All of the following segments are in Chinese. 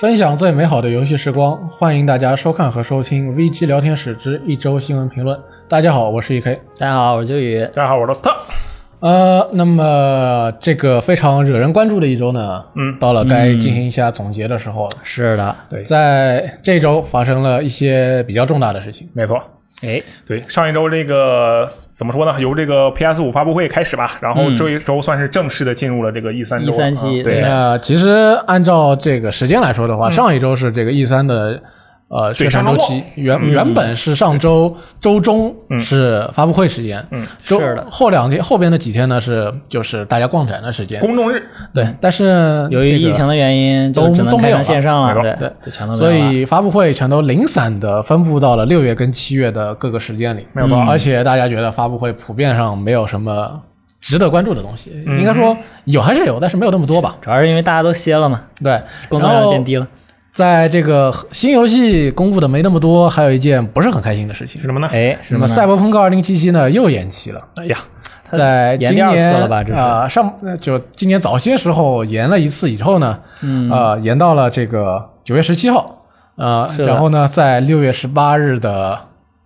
分享最美好的游戏时光，欢迎大家收看和收听 VG 聊天室之一周新闻评论。大家好，我是 EK。大家好，我是秋雨。大家好，我是罗斯特。呃，那么这个非常惹人关注的一周呢，嗯到了该进行一下总结的时候了。是的，对，在这周发生了一些比较重大的事情。没错，哎，对，上一周这个怎么说呢？由这个 PS 五发布会开始吧，然后这一周算是正式的进入了这个 E 三周了。E3 期对那其实按照这个时间来说的话，上一周是这个 E 三的呃宣传周期，原原本是上周周中是发布会时间，嗯，周是的后两天后边的几天呢是就是大家逛展的时间，公众日，对，但是由于疫情的原因，都都没有线上了，对对就全都没所有了。以发布会全都零散的分布到了六月跟七月的各个时间里，没有错而且大家觉得发布会普遍上没有什么值得关注的东西，嗯应该说有还是有，但是没有那么多吧。主要是因为大家都歇了嘛，对，工作量变低了。在这个新游戏公布的没那么多，还有一件不是很开心的事情。是，什么呢？哎，那么《什么赛博朋克2077》呢又延期了，哎呀，在今延第二次年了吧这是。呃上呃就今年早些时候延了一次以后呢，嗯。呃延到了这个九月十七号，呃然后呢在六月十八日的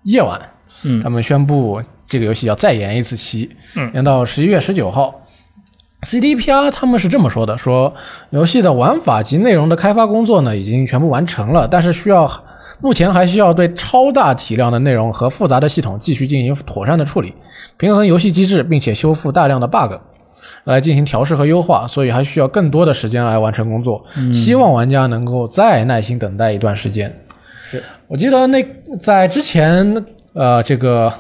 夜晚，嗯。他们宣布这个游戏要再延一次期，嗯。延到十一月十九号。CDPR 他们是这么说的：说游戏的玩法及内容的开发工作呢已经全部完成了，但是需要目前还需要对超大体量的内容和复杂的系统继续进行妥善的处理，平衡游戏机制，并且修复大量的 bug，来进行调试和优化，所以还需要更多的时间来完成工作。希望玩家能够再耐心等待一段时间。我记得那在之前，呃，这个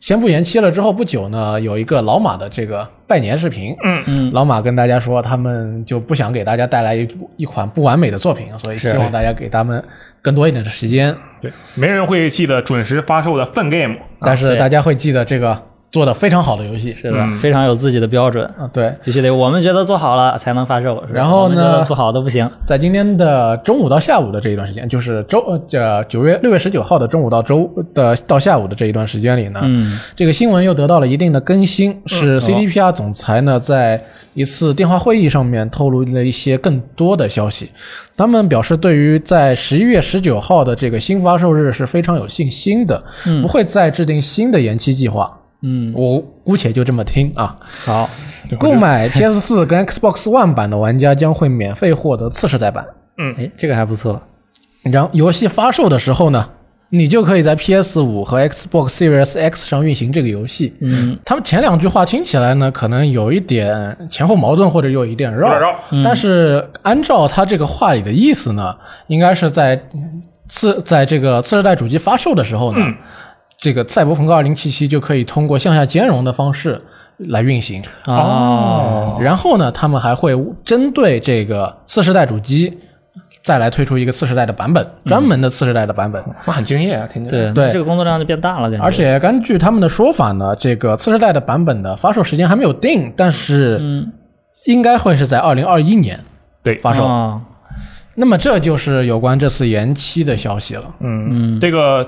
宣布延期了之后不久呢，有一个老马的这个拜年视频，嗯。嗯，老马跟大家说，他们就不想给大家带来一一款不完美的作品，所以希望大家给他们更多一点的时间。对，没人会记得准时发售的 Fun Game。但是大家会记得这个做的非常好的游戏，是的，非常有自己的标准，啊，对。必须得我们觉得做好了才能发售。然后呢不好的不行。在今天的中午到下午的这一段时间，就是周呃这九月六月十九号的中午到周的到下午的这一段时间里呢，嗯，这个新闻又得到了一定的更新，是 CDPR 总裁呢在一次电话会议上面透露了一些更多的消息。他们表示，对于在十一月十九号的这个新发售日是非常有信心的，不会再制定新的延期计划。嗯，我姑且就这么听啊。好，购买 PS 四跟 Xbox One 版的玩家将会免费获得次世代版。嗯哎，这个还不错。然后游戏发售的时候呢，你就可以在 PS 五和 Xbox Series X 上运行这个游戏。嗯，他们前两句话听起来呢，可能有一点前后矛盾，或者有一点绕。有点绕但是按照他这个话里的意思呢，应该是在次在这个次世代主机发售的时候呢，这个赛博朋克二零七七就可以通过向下兼容的方式来运行。哦，然后呢，他们还会针对这个次世代主机再来推出一个次世代的版本，专门的次世代的版本。那很敬业啊，听起来。对对这个工作量就变大了，感觉。而且根据他们的说法呢，这个次世代的版本的发售时间还没有定，但是嗯，应该会是在二零二一年对，发售。哦那么这就是有关这次延期的消息了。嗯嗯，这个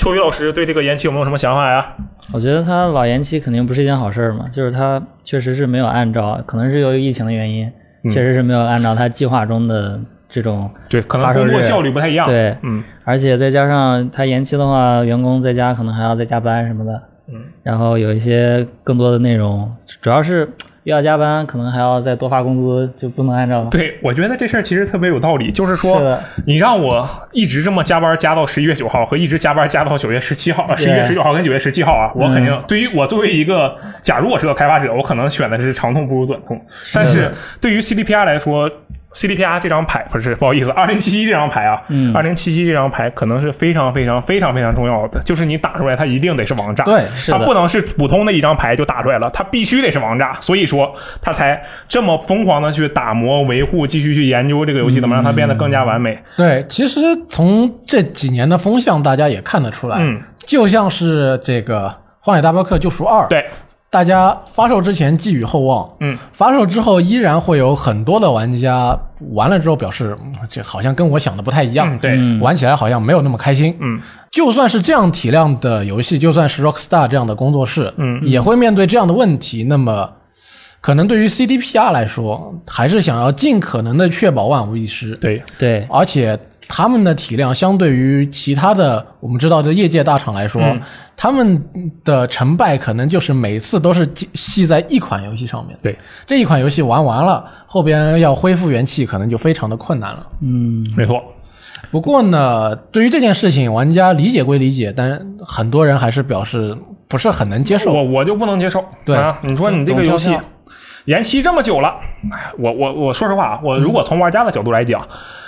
秋雨老师对这个延期有没有什么想法呀？我觉得他老延期肯定不是一件好事儿嘛，就是他确实是没有按照，可能是由于疫情的原因，确实是没有按照他计划中的这种，对，可能工作效率不太一样。，对，嗯，而且再加上他延期的话，员工在家可能还要再加班什么的，嗯，然后有一些更多的内容，主要是又要加班，可能还要再多发工资，就不能按照。对，我觉得这事儿其实特别有道理，就是说是，你让我一直这么加班加到十一月九号，和一直加班加到九月十七号，十一月十九号跟九月十七号啊，我肯定、对于我作为一个，假如我是个开发者，我可能选的是长痛不如短痛。但是对于 CDPR 来说，CDPR 这张牌不是不好意思，二零七七这张牌啊，嗯二零七七这张牌可能是非常非常非常非常重要的，就是你打出来它一定得是王炸，对是它不能是普通的一张牌就打出来了，它必须得是王炸，所以说它才这么疯狂的去打磨、维护、继续去研究这个游戏，怎么让它变得更加完美。对，其实从这几年的风向，大家也看得出来，嗯，就像是这个《荒野大镖客：救赎二》，对，大家发售之前寄予厚望，嗯，发售之后依然会有很多的玩家玩了之后表示，嗯这好像跟我想的不太一样，嗯，对，嗯。玩起来好像没有那么开心。嗯，就算是这样体量的游戏，就算是 Rockstar 这样的工作室，嗯。也会面对这样的问题。那么，可能对于 CDPR 来说，还是想要尽可能的确保万无一失。对，对，而且他们的体量相对于其他的我们知道的业界大厂来说，嗯他们的成败可能就是每次都是系在一款游戏上面。对，这一款游戏玩完了，后边要恢复元气可能就非常的困难了。嗯，没错。不过呢，对于这件事情，玩家理解归理解，但很多人还是表示不是很能接受。我我就不能接受。对啊，你说你这个游戏延期这么久了，哎，我我我说实话啊，我如果从玩家的角度来讲。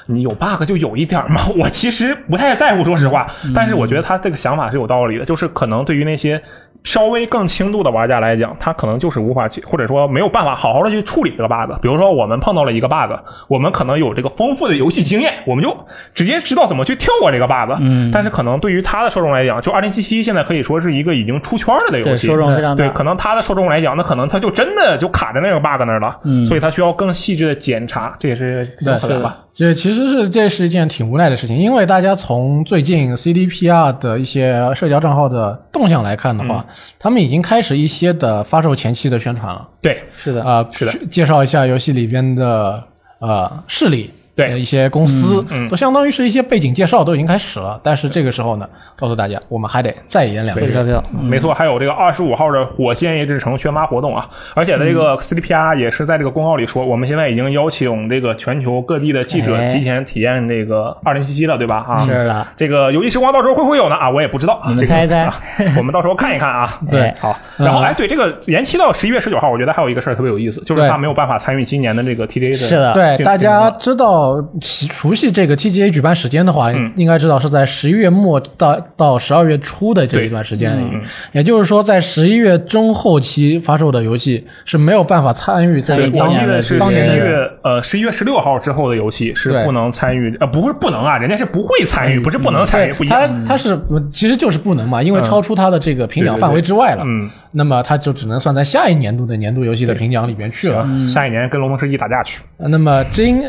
你有 bug 就有一点嘛，我其实不太在乎，说实话。但是我觉得他这个想法是有道理的，就是可能对于那些稍微更轻度的玩家来讲，他可能就是无法去，或者说没有办法好好的去处理这个 bug。比如说我们碰到了一个 bug，我们可能有这个丰富的游戏经验，我们就直接知道怎么去跳过这个 bug。嗯，但是可能对于他的受众来讲，就二零七七现在可以说是一个已经出圈了的游，戏，受众非常大对，。可能他的受众来讲，那可能他就真的就卡在那个 bug 那儿了，嗯。所以他需要更细致的检查，这也是对吧。这其实是这是一件挺无奈的事情，因为大家从最近 CDPR 的一些社交账号的动向来看的话，嗯。他们已经开始一些的发售前期的宣传了。对，是的，啊、是的。介绍一下游戏里边的呃势力，对呃一些公司，嗯嗯都相当于是一些背景介绍都已经开始了。但是这个时候呢，告诉大家，我们还得再演两个月。没错，还有这个二十五号的火线夜之城宣发活动啊，而且呢，这嗯个 CDPR 也是在这个公告里说，我们现在已经邀请这个全球各地的记者哎提前体验这个二零七七了，对吧？啊，是的，这个游戏时光到时候会不会有呢？啊，我也不知道，你们这个猜一猜啊我们到时候看一看啊。对哎好，然后嗯哎，对这个延期到十一月十九号，我觉得还有一个事儿特别有意思，就是对他没有办法参与今年的这个 TGA 的。是的，对，大家知道其熟悉这个 TGA 举办时间的话，嗯应该知道是在十一月末到到十二月初的这一段时间里。嗯也就是说，在十一月中后期发售的游戏是没有办法参与这参与个当我记得是十当年的一月呃十一月十六号之后的游戏是不能参与，呃，不是不能啊，人家是不会参与，不是不能参与，不一它样。它是其实就是不能嘛，因为超出他的这个评奖范围之外了。嗯，那么他就只能算在下一年度的年度游戏的评奖里边去了。下一年跟龙门世纪打架去。呃那么今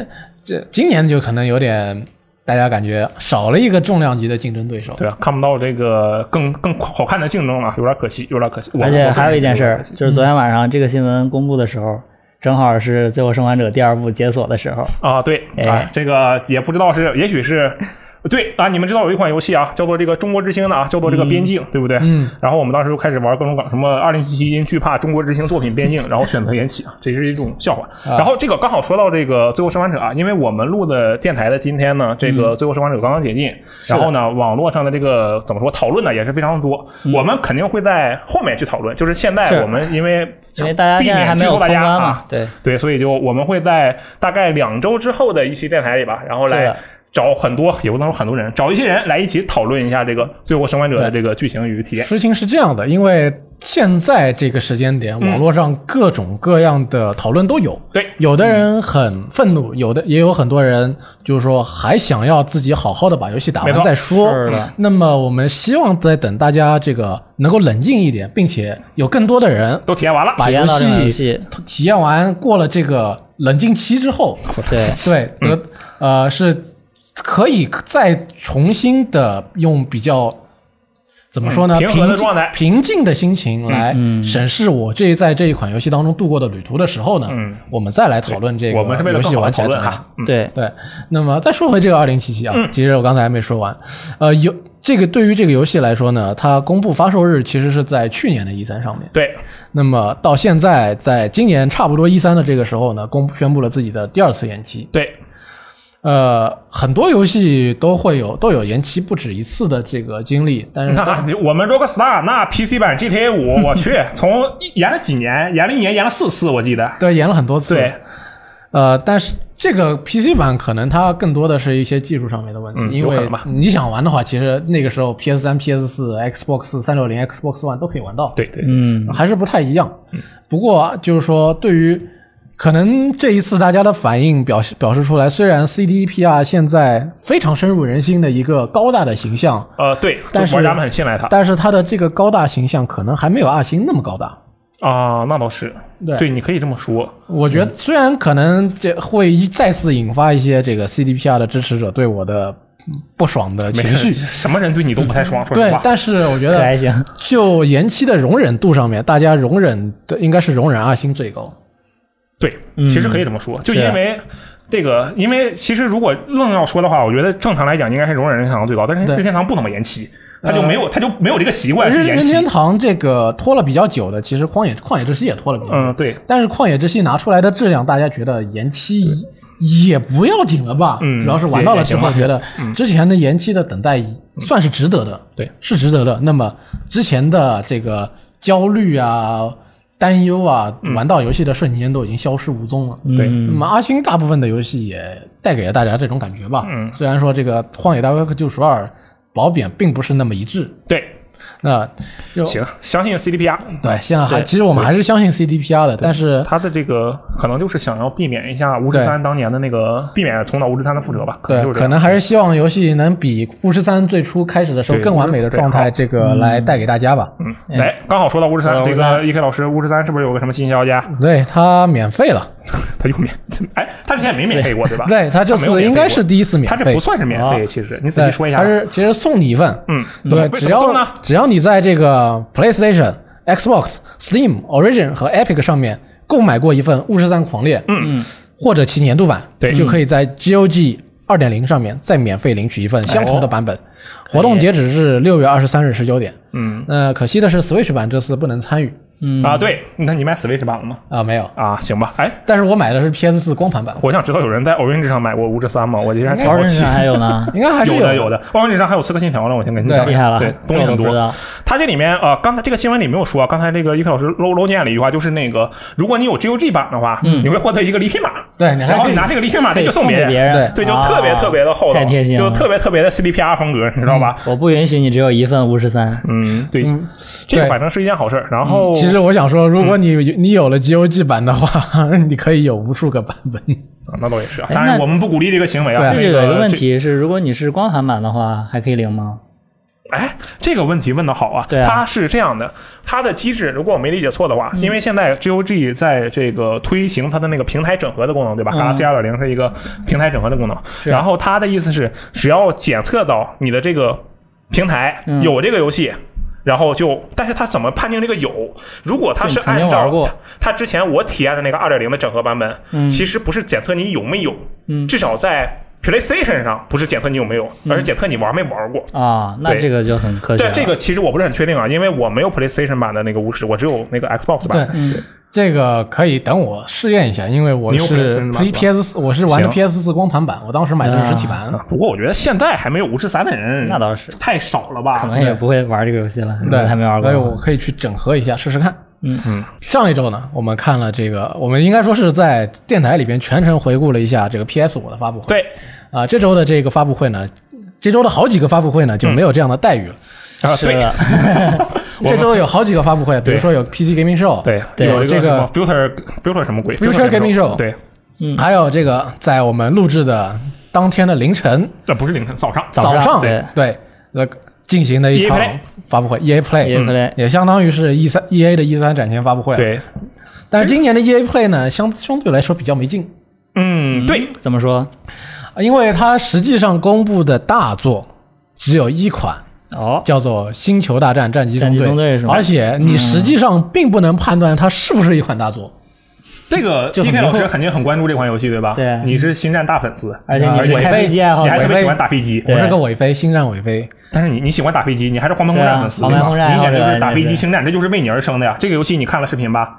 这今年就可能有点大家感觉少了一个重量级的竞争对手。对啊，看不到这个更更好看的竞争了，有点可惜，有点可惜。而且还有一件事就是昨天晚上这个新闻公布的时候，正好是《最后生还者》第二部解锁的时候。啊，对哎啊，这个也不知道是，也许是。对啊，你们知道有一款游戏啊，叫做这个《中国之星》的啊，叫做这个《边境》，对不对？嗯。然后我们当时就开始玩各种梗，什么二零七七因惧怕中国之星作品边境，然后选择延期啊，这是一种笑话。啊然后这个刚好说到这个《最后生还者》啊，因为我们录的电台的今天呢，这嗯个《最后生还者》刚刚解禁，然后呢，网络上的这个怎么说讨论呢也是非常多，我们肯定会在后面去讨论。就是现在我们因为因为大家避现在还没有免剧透大通关嘛家啊，，对，对，所以就我们会在大概两周之后的一期电台里吧，然后来找很多，也不能说很多人，找一些人来一起讨论一下这个《最后生还者》的这个剧情与体验。事情是这样的，因为现在这个时间点，嗯网络上各种各样的讨论都有。对，有的人很愤怒，有的也有很多人就是说还想要自己好好的把游戏打完再说。是的那么我们希望在等大家这个能够冷静一点，并且有更多的人都体验完了，把游戏戏，体验完，过了这个冷静期之后，对，对，得、呃是可以再重新的用比较怎么说呢？嗯平和的静状态平静的心情来嗯审视我这在这一款游戏当中度过的旅途的时候呢，嗯我们再来讨论这个游戏玩起来怎么样。。嗯对，对，那么再说回这个二零七七嗯啊，其实我刚才还没说完，呃，有这个对于这个游戏来说呢，它公布发售日其实是在去年的 E 三上面。对，那么到现在，在今年差不多一三的这个时候呢，公布宣布了自己的第二次延期。对，呃，很多游戏都会有都有延期不止一次的这个经历，但是那我们 Rockstar 那 PC 版 GTA 五，我去，从延了几年，延了一年，延了四次，我记得。对延了很多次。对，呃，但是这个 PC 版可能它更多的是一些技术上面的问题，嗯因为你想玩的话，其实那个时候 PS 三、PS 四、Xbox 三六零、Xbox One 都可以玩到。对对，嗯，还是不太一样。不过就是说，对于可能这一次大家的反应表示表示出来，虽然 CDPR 现在非常深入人心的一个高大的形象，呃，对，但是玩家们很信赖他但是他的这个高大形象可能还没有二星那么高大。啊，那倒是，对对，你可以这么说。我觉得虽然可能这会再次引发一些这个 CDPR 的支持者对我的嗯不爽的，情绪，什么人对你都不太爽，说实话，。对但是我觉得就延期的容忍度上面，大家容忍的应该是容忍二星最高。对，其实可以这么说，就因为。这个，因为其实如果愣要说的话，我觉得正常来讲应该是容忍任天堂最高，但是对任天堂不怎么延期，他就没有他就没有这个习惯是延期任任天。堂这个拖了比较久的，其实旷野旷野之息也拖了比较久。嗯，对，但是旷野之息拿出来的质量，大家觉得延期也不要紧了吧？嗯主要是玩到了之后，觉得之前的延期的等待算是值得的，对，是值得的。那么之前的这个焦虑啊、担忧啊，玩到游戏的瞬间都已经消失无踪了。对。嗯那么阿星大部分的游戏也带给了大家这种感觉吧。嗯。虽然说这个《荒野大镖客：救赎二》褒贬并不是那么一致，对，那就行，相信 CDPR，对，现在还其实我们还是相信 CDPR 的，但是他的这个可能就是想要避免一下巫师三当年的那个，避免重蹈巫师三的覆辙吧，可能对，可能还是希望游戏能比巫师三最初开始的时候更完美的状态，这个来带给大家吧。嗯，哎，刚好说到巫师三，这个 E K 老师，巫师三是不是有个什么新消息啊？对，它免费了，他又免，哎，他之前没免费过对吧？对，他这次应该是第一次免费他这不。算是免费，哦其实你仔，细说一下他。是其实送你一份，嗯，对，只要？只要你在这个 PlayStation、Xbox、Steam、Origin 和 Epic 上面购买过一份《巫师三狂猎》，嗯或者其年度版，对就可以在 GOG 二点零上面再免费领取一份相同的版本。哦活动截止是六月二十三日十九点。嗯那可惜的是，Switch 版这次不能参与嗯啊，对，那你买 Switch 版了吗？啊，没有。啊，行吧。哎，但是我买的是 PS 四光盘版，我想知道有人在 Orange 上买过巫师三吗？我竟然挺好奇超人上。还有呢，应该还是有有的有的，Orange 上还有刺客信条呢，我先跟你对讲，厉害了，对，东西很多。这我都不知道。它这里面啊，刚才这个新闻里没有说，刚才这个一克老师漏漏念了一句话，就是那个如果你有 GOG 版的话，你会获得一个礼品码，对，你还然后你拿这个礼品码可以你就送给别人，对，就特别啊特别的厚道，太贴心了。就特别特别的 CDPR 风格，你知道吧？我不允许你只有一份五十三，嗯，对，这个反正是一件好事儿。然后其实我想说，如果你你有了 GOG 版的话，你可以有无数个版本。啊那倒也是当然我们不鼓励这个行为啊。对这就有一个问题是，如果你是光盘版的话，还可以领吗？哎，这个问题问的好啊！对啊它是这样的，它的机制，如果我没理解错的话，因为现在 GOG 在这个推行它的那个平台整合的功能，对吧嗯？Galaxy 二点零是一个平台整合的功能，然后它的意思是，只要检测到你的这个平台嗯有这个游戏。然后就，但是它怎么判定这个有？如果它是按照玩过。它之前我体验的那个二点零的整合版本，嗯。其实不是检测你有没有，嗯。至少在 PlayStation 上不是检测你有没有，而是检测你玩没玩过。啊，那这个就很科学对。这个其实我不是很确定啊，因为我没有 PlayStation 版的那个巫师，我只有那个 Xbox 对版。，嗯这个可以等我试验一下，因为我是是吧 PS 四，我是玩的 PS 四光盘版，我当时买的是实体版。啊不过我觉得现在还没有巫师三的人，那倒是，太少了吧？可能也不会玩这个游戏了，对，还没玩过。所以我可以去整合一下试试看。嗯。嗯。上一周呢，我们看了这个，我们应该说是在电台里边全程回顾了一下这个 PS 五的发布会。对。啊、这周的这个发布会呢，这周的好几个发布会呢就没有这样的待遇了。啊，对是的，这周有好几个发布会，比如说有 PC Gaming Show，对。对。有一这个什么 Future Future 什么鬼 Future Gaming Show 对，还有这个在我们录制的当天的凌晨。这不是凌晨，早上。早上。上对。对。呃进行的一场发布会，EA Play，EA Play 也相当于是 E 三 EA 的 E 三展前发布会。，对，但是今年的 EA Play 呢，相相对来说比较没劲，嗯，对，怎么说？因为它实际上公布的大作只有一款，哦，叫做《星球大战：战机中队而且你实际上并不能判断它是不是一款大作。这个 P K 老师肯定很关注这款游戏，对吧？对你是星战大粉丝，而且你飞飞机爱好你还特，别喜欢打飞机，我是个伪飞，星战伪飞。但是你你喜欢打飞机，你还是黄牌空战粉丝，对吧你简直就是打飞机星战，这就是为你而生的呀。这个游戏你看了视频吧？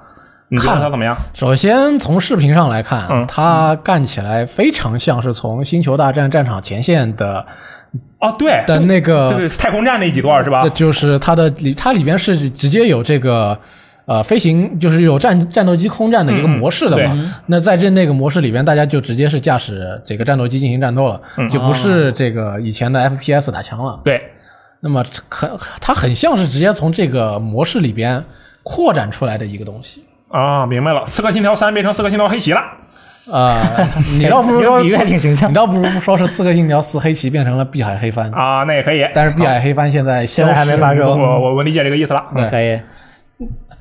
你看了它怎么样？首先从视频上来看，嗯它干起来非常像是从《星球大战》战场前线的哦，对，的那个对对，太空战那几段是吧这？就是它的里，它里边是直接有这个呃飞行，就是有战战斗机空战的一个模式的嘛。嗯那在这那个模式里边，大家就直接是驾驶这个战斗机进行战斗了，嗯就不是这个以前的 FPS 打枪了。对，那么很它很像是直接从这个模式里边扩展出来的一个东西。啊，明白了，《刺客信条三》变成《刺客信条黑旗》了。呃，你倒不如说比喻还挺形象你倒不如说是《刺客信条四黑旗》变成了碧海黑帆，啊，那也可以。但是碧海黑帆现在现在还没发售我我我理解这个意思了。对可以。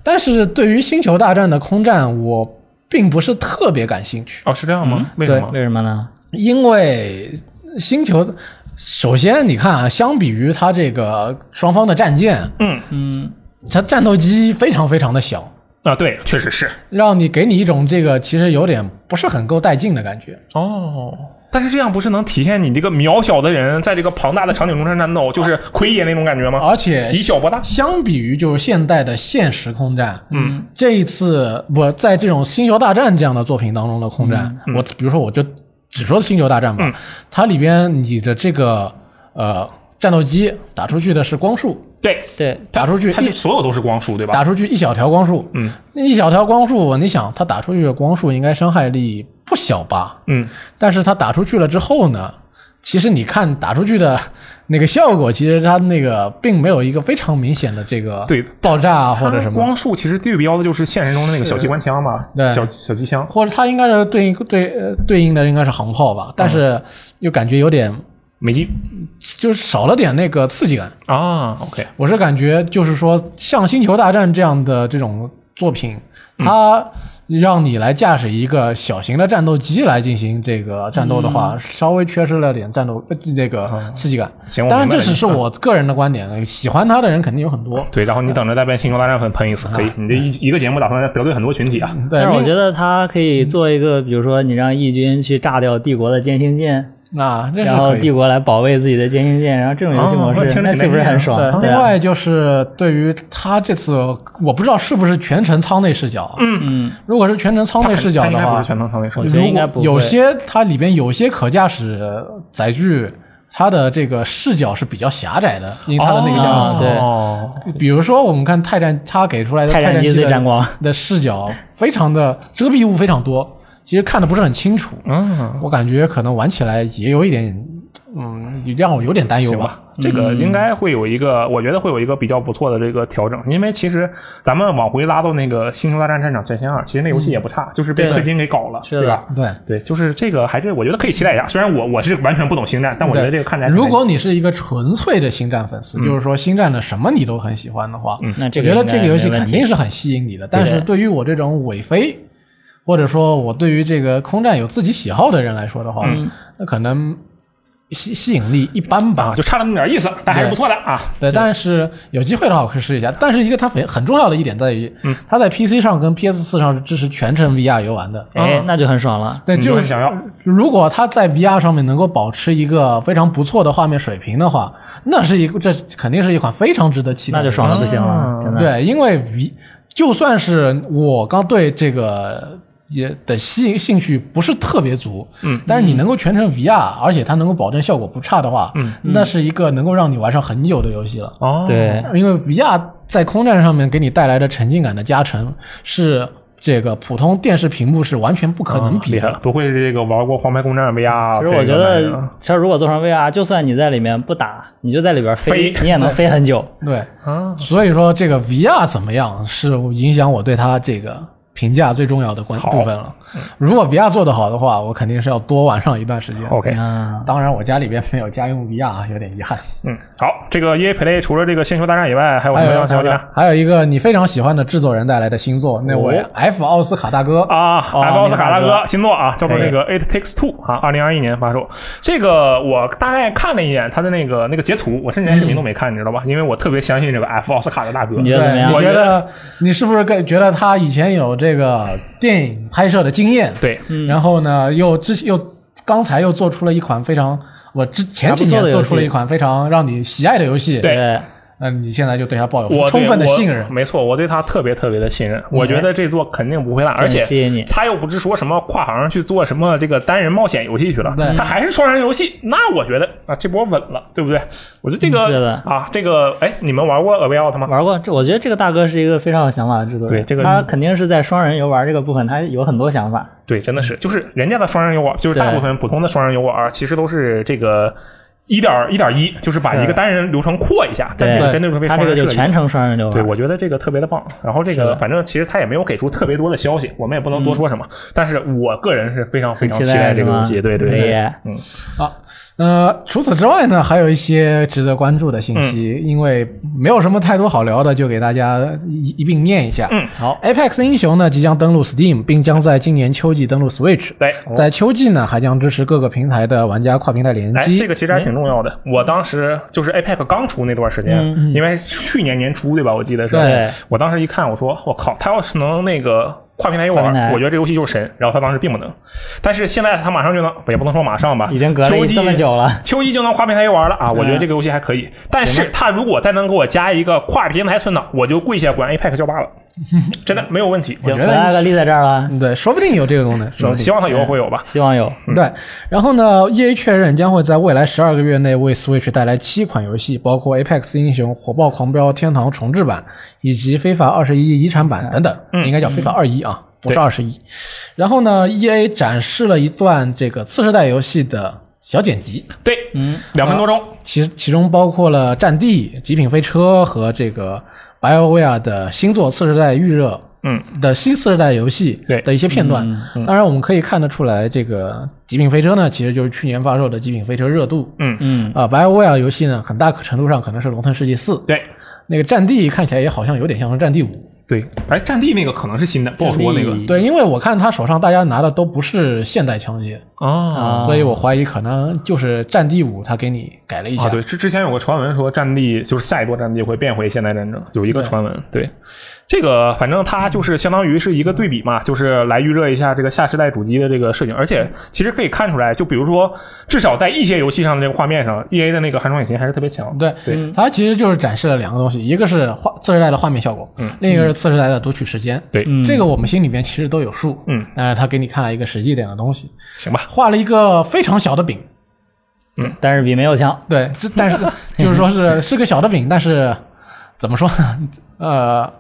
但是对于星球大战的空战，我并不是特别感兴趣，哦，是这样吗？为什么？为什么呢？因为星球，首先你看啊，相比于它这个双方的战舰，嗯，嗯，它战斗机非常非常的小，啊，对，确实是让你给你一种这个其实有点不是很够带劲的感觉。哦。但是这样不是能体现你这个渺小的人在这个庞大的场景中战斗，就是奎爷那种感觉吗？而且以小博大。相比于就是现代的现实空战，嗯，这一次我在这种星球大战这样的作品当中的空战，我比如说我就只说星球大战吧，它里边你的这个呃战斗机打出去的是光束，对。对，打出去一它所有都是光束，对吧？打出去一小条光束，嗯，那一小条光束，你想它打出去的光束应该伤害力不小吧？嗯，但是它打出去了之后呢，其实你看打出去的那个效果，其实它那个并没有一个非常明显的这个对。爆炸啊或者什么，光束其实对标的就是现实中的那个小机关枪嘛，对。小小机枪。或者它应该是对应对呃对应的应该是航炮吧，但是又感觉有点没劲。就是少了点那个刺激感。啊，OK，我是感觉就是说，像《星球大战》这样的这种作品，它让你来驾驶一个小型的战斗机来进行这个战斗的话，稍微缺失了点战斗呃那个刺激感。行，当然，这只是我个人的观点，喜欢它的人肯定有很多。对，然后你等着再被《星球大战》喷喷一次，可以。你这一一个节目打算得罪很多群体啊。对，但是我觉得它可以做一个，比如说你让义军去炸掉帝国的歼星舰，啊，这是然后帝国来保卫自己的歼星舰，然后这种游戏模哦那听式，着挺那岂不是很爽？对，另外就是对于他这次，我不知道是不是全程舱内视角啊。嗯，如果是全程舱内视角的话应该不是，全能舱内视角我觉得应该不会。有些它里边有些可驾驶载具，它的这个视角是比较狭窄的，因为它的那个对。哦，比如说我们看泰战，它给出来的泰战机的战光。的视角非常的遮蔽物非常多，其实看的不是很清楚。嗯，我感觉可能玩起来也有一点，嗯，让我有点担忧吧。，这个应该会有一个，我觉得会有一个比较不错的这个调整，因为其实咱们往回拉到那个《星球大战：战场战线二》，其实那游戏也不差，就是被对氪金给搞了，是的对吧？对，对，就是这个还是我觉得可以期待一下。虽然我我是完全不懂星战，但我觉得这个看起来如果你是一个纯粹的星战粉丝，就是说星战的什么你都很喜欢的话，那这我觉得这个游戏肯定是很吸引你的。但是对于我这种伪飞，或者说我对于这个空战有自己喜好的人来说的话，那可能吸吸引力一般吧啊，。就差那么点意思，但还是不错的啊。对，但是有机会的话，我可以试一下。但是一个它很很重要的一点在于，嗯它在 PC 上跟 PS 四上是支持全程 VR 游玩的。哎，那就很爽了。对，就就是很想要如果它在 VR 上面能够保持一个非常不错的画面水平的话，那是一个这肯定是一款非常值得期待的。那就爽的不行了啊，真的。对，因为 V 就算是我刚对这个也的兴兴趣不是特别足，嗯，但是你能够全程 VR，而且它能够保证效果不差的话，嗯，那是一个能够让你玩上很久的游戏了。哦，对，因为 VR 在空战上面给你带来的沉浸感的加成是。这个普通电视屏幕是完全不可能比的，厉害，不会是这个玩过《黄牌空战》VR？其实我觉得儿，它如果做成 VR，就算你在里面不打，你就在里边飞，飞你也能飞很久。对，啊，所以说这个 VR 怎么样是影响我对它这个评价最重要的关部分了。如果 VR 做得好的话，我肯定是要多玩上一段时间。OK，啊，当然，我家里边没有家用 VR，啊有点遗憾。嗯，好，这个 EA Play 除了这个《星球大战》以外，还有什么还有样的消息呢？还有一个你非常喜欢的制作人带来的新作，那位哦 F 奥斯卡大哥啊，F 奥斯卡大哥新作啊，叫做那个《It Takes Two》啊，二零二一年发售。这个我大概看了一眼他的那个那个截图，我甚至连视频都没看，你知道吧？因为我特别相信这个 F 奥斯卡的大哥。你觉得怎么样，我觉你觉得你是不是更觉得他以前有这个电影拍摄的经验？对，然后呢，又之又刚才又做出了一款非常，我之前几年做出了一款非常让你喜爱的游戏。对。对，那你现在就对他抱有我充分的信任。没错，我对他特别特别的信任。我觉得这座肯定不会烂，而且他又不是说什么跨行去做什么这个单人冒险游戏去了对，他还是双人游戏。那我觉得啊，这波稳了，对不对？我觉得这个、嗯啊，这个哎，你们玩过 A Way Out 吗？玩过这，我觉得这个大哥是一个非常有想法的制作人。对这个他肯定是在双人游玩这个部分，他有很多想法。对，真的是，就是人家的双人游玩，就是大部分普通的双人游玩，其实都是这个一点一点一，就是把一个单人流程扩一下，但对这个真的是为他双人设计的这个就全程双人游玩。对，我觉得这个特别的棒。然后这个反正其实他也没有给出特别多的消息，我们也不能多说什么。但是我个人是非常非常期期待这个游戏，对对对，嗯，啊，呃，除此之外呢，还有一些值得关注的信息，因为没有什么太多好聊的，就给大家一一并念一下。嗯好，Apex 英雄呢即将登陆 Steam，并将在今年秋季登陆 Switch。对，在秋季呢，还将支持各个平台的玩家跨平台联哎，机。这个其实还挺重要的。我当时就是 Apex 刚出那段时间，因为去年年初对吧？我记得是。对我当时一看，我说我靠，他要是能那个跨平台游玩，我觉得这游戏就是神。然后他当时并不能，但是现在他马上就能，也不能说马上吧，已经隔了这么久了，秋季就能跨平台游玩了啊！我觉得嗯这个游戏还可以，但是他如果再能给我加一个跨平台存档，我就跪下管 Apex 叫爸了，真的没有问题。我觉得立在这儿了，嗯对，说不定有这个功能，说不定。希望他以后会有吧。希望有。对，然后呢，E A 确认将会在未来十二个月内为 Switch 带来七款游戏，包括 Apex 英雄、火爆狂飙、天堂重置版以及非法二十一遗产版等等，应该叫非法二一啊，不是对二十一。然后呢，E A 展示了一段这个次世代游戏的小剪辑，对，嗯，两分多钟，其其中包括了《战地》《极品飞车》和这个 BioWare 的新作次世代预热。嗯，的新次世代游戏对的一些片段，当然我们可以看得出来，这个《极品飞车》呢，其实就是去年发售的《极品飞车》热度。嗯嗯，啊，BioWare 游戏呢，很大程度上可能是《龙腾世纪四》。对那个《战地》看起来也好像有点像是《战地五》。对，哎，战地那个可能是新的，不好说那个对，因为我看他手上大家拿的都不是现代枪械，哦啊，所以我怀疑可能就是《战地五》他给你改了一下。啊，对，之之前有个传闻说战地就是下一波战地会变回现代战争，有一个传闻。对，这个反正它就是相当于是一个对比嘛，就是来预热一下这个下世代主机的这个设定，而且其实可以看出来，就比如说至少在一些游戏上的这个画面上，E A 的那个寒霜引擎还是特别强。对，对它其实就是展示了两个东西，一个是画次世代的画面效果，嗯另一个是次时代的读取时间。对，这个我们心里面其实都有数，嗯，但是他给你看了一个实际点的东西，行吧，画了一个非常小的饼，嗯但是比没有强。对，这但是就是说是 是个小的饼，但是怎么说呢？呃，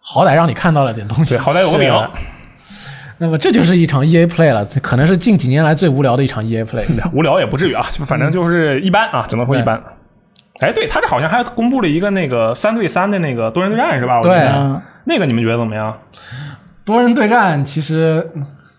好歹让你看到了点东西对，。好歹有个饼。那么这就是一场 E A Play 了，可能是近几年来最无聊的一场 E A Play。无聊也不至于啊，就反正就是一般啊，只能说一般。哎，对他这好像还公布了一个那个三对三的那个多人对战是吧？我记得对嗯，那个你们觉得怎么样？多人对战其实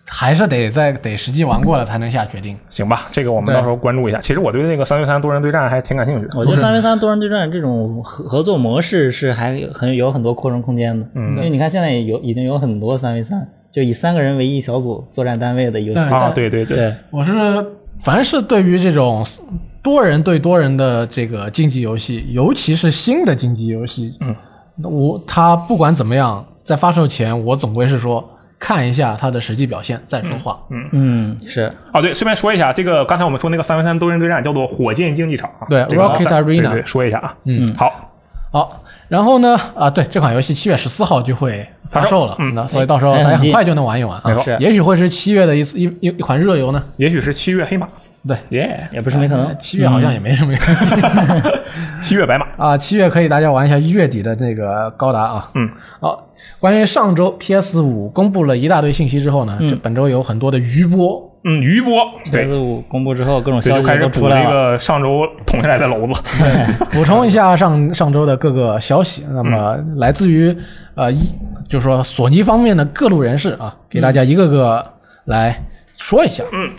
还是得在得实际玩过了才能下决定。行吧，这个我们到时候关注一下。其实我对那个三对三多人对战还挺感兴趣的。我觉得三对三多人对战这种合合作模式是还有很有很多扩充空间的。嗯因为你看现在也有已经有很多三对三，就以三个人为一小组作战单位的游戏。啊，对对对，对，我是凡是对于这种多人对多人的这个竞技游戏，尤其是新的竞技游戏，嗯，我他不管怎么样，在发售前我总归是说看一下它的实际表现再说话。嗯，嗯，是。哦对，顺便说一下，这个刚才我们说那个三 v 三多人对战叫做火箭竞技场啊，对这个 Rocket 对 Arena 对对，说一下啊。嗯，好，好，然后呢，啊，对，这款游戏七月十四号就会发售。了，嗯。那所以到时候大家很快就能玩一玩啊。没错，是也许会是七月的一次一一一款热游呢。也许是七月黑马，对，耶，也不是没可能。七月好像也没什么游戏。七月白马，啊，七月可以大家玩一下一月底的那个高达啊。嗯，好，关于上周 PS 五公布了一大堆信息之后呢，这本周有很多的余波。嗯，余波，对 PS 五公布之后，各种，消息就开始补那都出来了。个上周捅下来的篓子。补充一下上上周的各个消息，那么来自于呃一就是说索尼方面的各路人士啊，给大家一个个来说一下。嗯。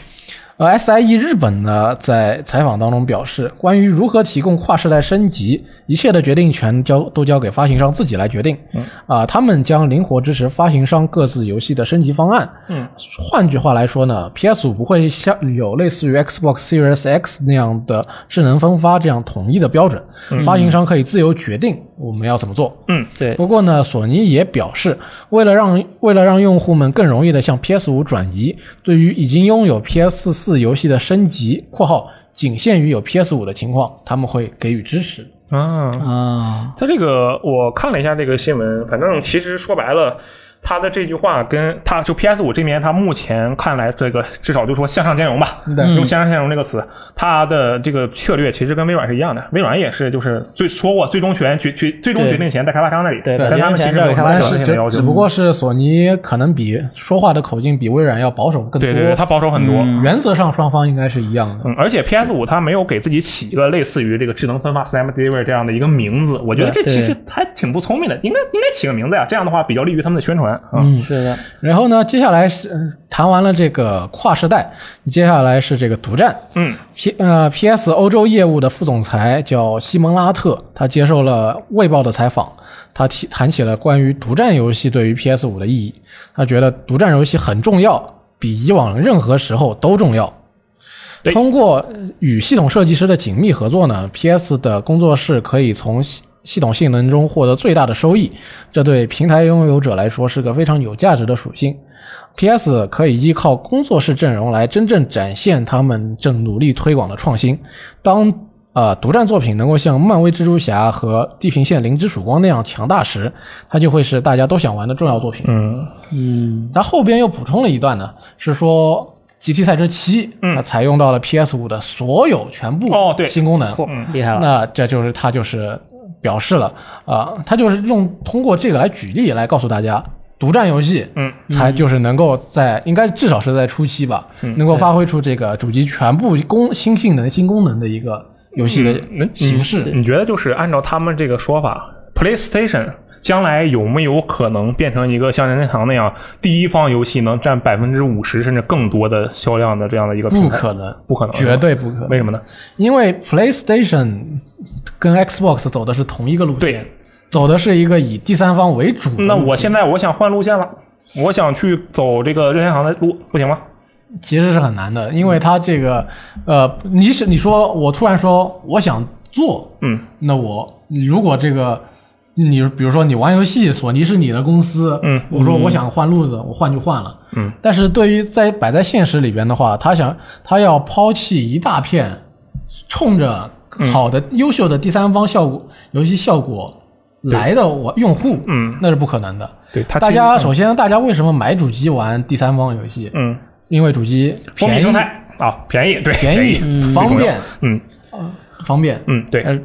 呃，SIE 日本呢在采访当中表示，关于如何提供跨世代升级，一切的决定权交都交给发行商自己来决定。嗯，啊、他们将灵活支持发行商各自游戏的升级方案。嗯，换句话来说呢，PS 五不会像有类似于 Xbox Series X 那样的智能分发这样统一的标准，发行商可以自由决定我们要怎么做。嗯，对，不过呢，索尼也表示，为了让为了让用户们更容易的向 PS 五转移，对于已经拥有 PS 四游戏的升级（括号仅限于有 PS 五的情况），他们会给予支持。啊，啊，他这个我看了一下这个新闻，反正其实说白了，他的这句话跟他就 PS 五这边，他目前看来这个至少就说向上兼容吧，对用向上兼容这个词，他的这个策略其实跟微软是一样的，微软也是就是最说过最终权决决最终决定权在开发商那里，对但他们其实没有开发商的要求只只。不过是索尼可能比说话的口径比微软要保守更多。对对对，他保守很多。嗯原则上双方应该是一样的。嗯，而且 PS 五它没有给自己起一个类似于这个智能分发 Steam Delivery 这样的一个名字，我觉得这其实还挺不聪明的，应该应该起个名字呀，这样的话比较利于他们的宣传。啊。嗯，是的，然后呢，接下来是呃谈完了这个跨时代，接下来是这个独占。嗯 P 呃 PS 欧洲业务的副总裁叫西蒙拉特，他接受了《卫报》的采访，他提谈起了关于独占游戏对于 PS 五的意义。他觉得独占游戏很重要，比以往任何时候都重要。通过呃与系统设计师的紧密合作呢，PS 的工作室可以从系系统性能中获得最大的收益，这对平台拥有者来说是个非常有价值的属性。PS 可以依靠工作室阵容来真正展现他们正努力推广的创新。当呃独占作品能够像漫威蜘蛛侠和地平线零之曙光那样强大时，它就会是大家都想玩的重要作品。嗯嗯，他后边又补充了一段呢，是说 GT 赛车七，嗯它采用到了 PS 五的所有全部哦对新功能。嚯，厉害了，那这就是它就是表示了啊、他就是用通过这个来举例来告诉大家，独占游戏，嗯，才就是能够在应该至少是在初期吧，嗯能够发挥出这个主机全部功新性能、新功能的一个游戏的嗯形式。你觉得就是按照他们这个说法，PlayStation 将来有没有可能变成一个像任天堂那样，第一方游戏能占百分之五十甚至更多的销量的这样的一个？不可能，不可能，绝对不可能。为什么呢？因为 PlayStation 跟 Xbox 走的是同一个路线对，走的是一个以第三方为主。那我现在我想换路线了，我想去走这个任天堂的路，不行吗？其实是很难的，因为它这个呃，你是你说我突然说我想做，嗯，那我如果这个你比如说你玩游戏，索尼是你的公司，嗯，我说我想换路子，我换就换了，嗯，但是对于在摆在现实里边的话，他想他要抛弃一大片，冲着好的、优秀的第三方效果游戏效果来的我用户，嗯，那是不可能的。对，它大家首先，大家为什么买主机玩第三方游戏？嗯，因为主机便宜封闭生、态啊，便宜，对，便宜、宜，方便、嗯方便，嗯，对呃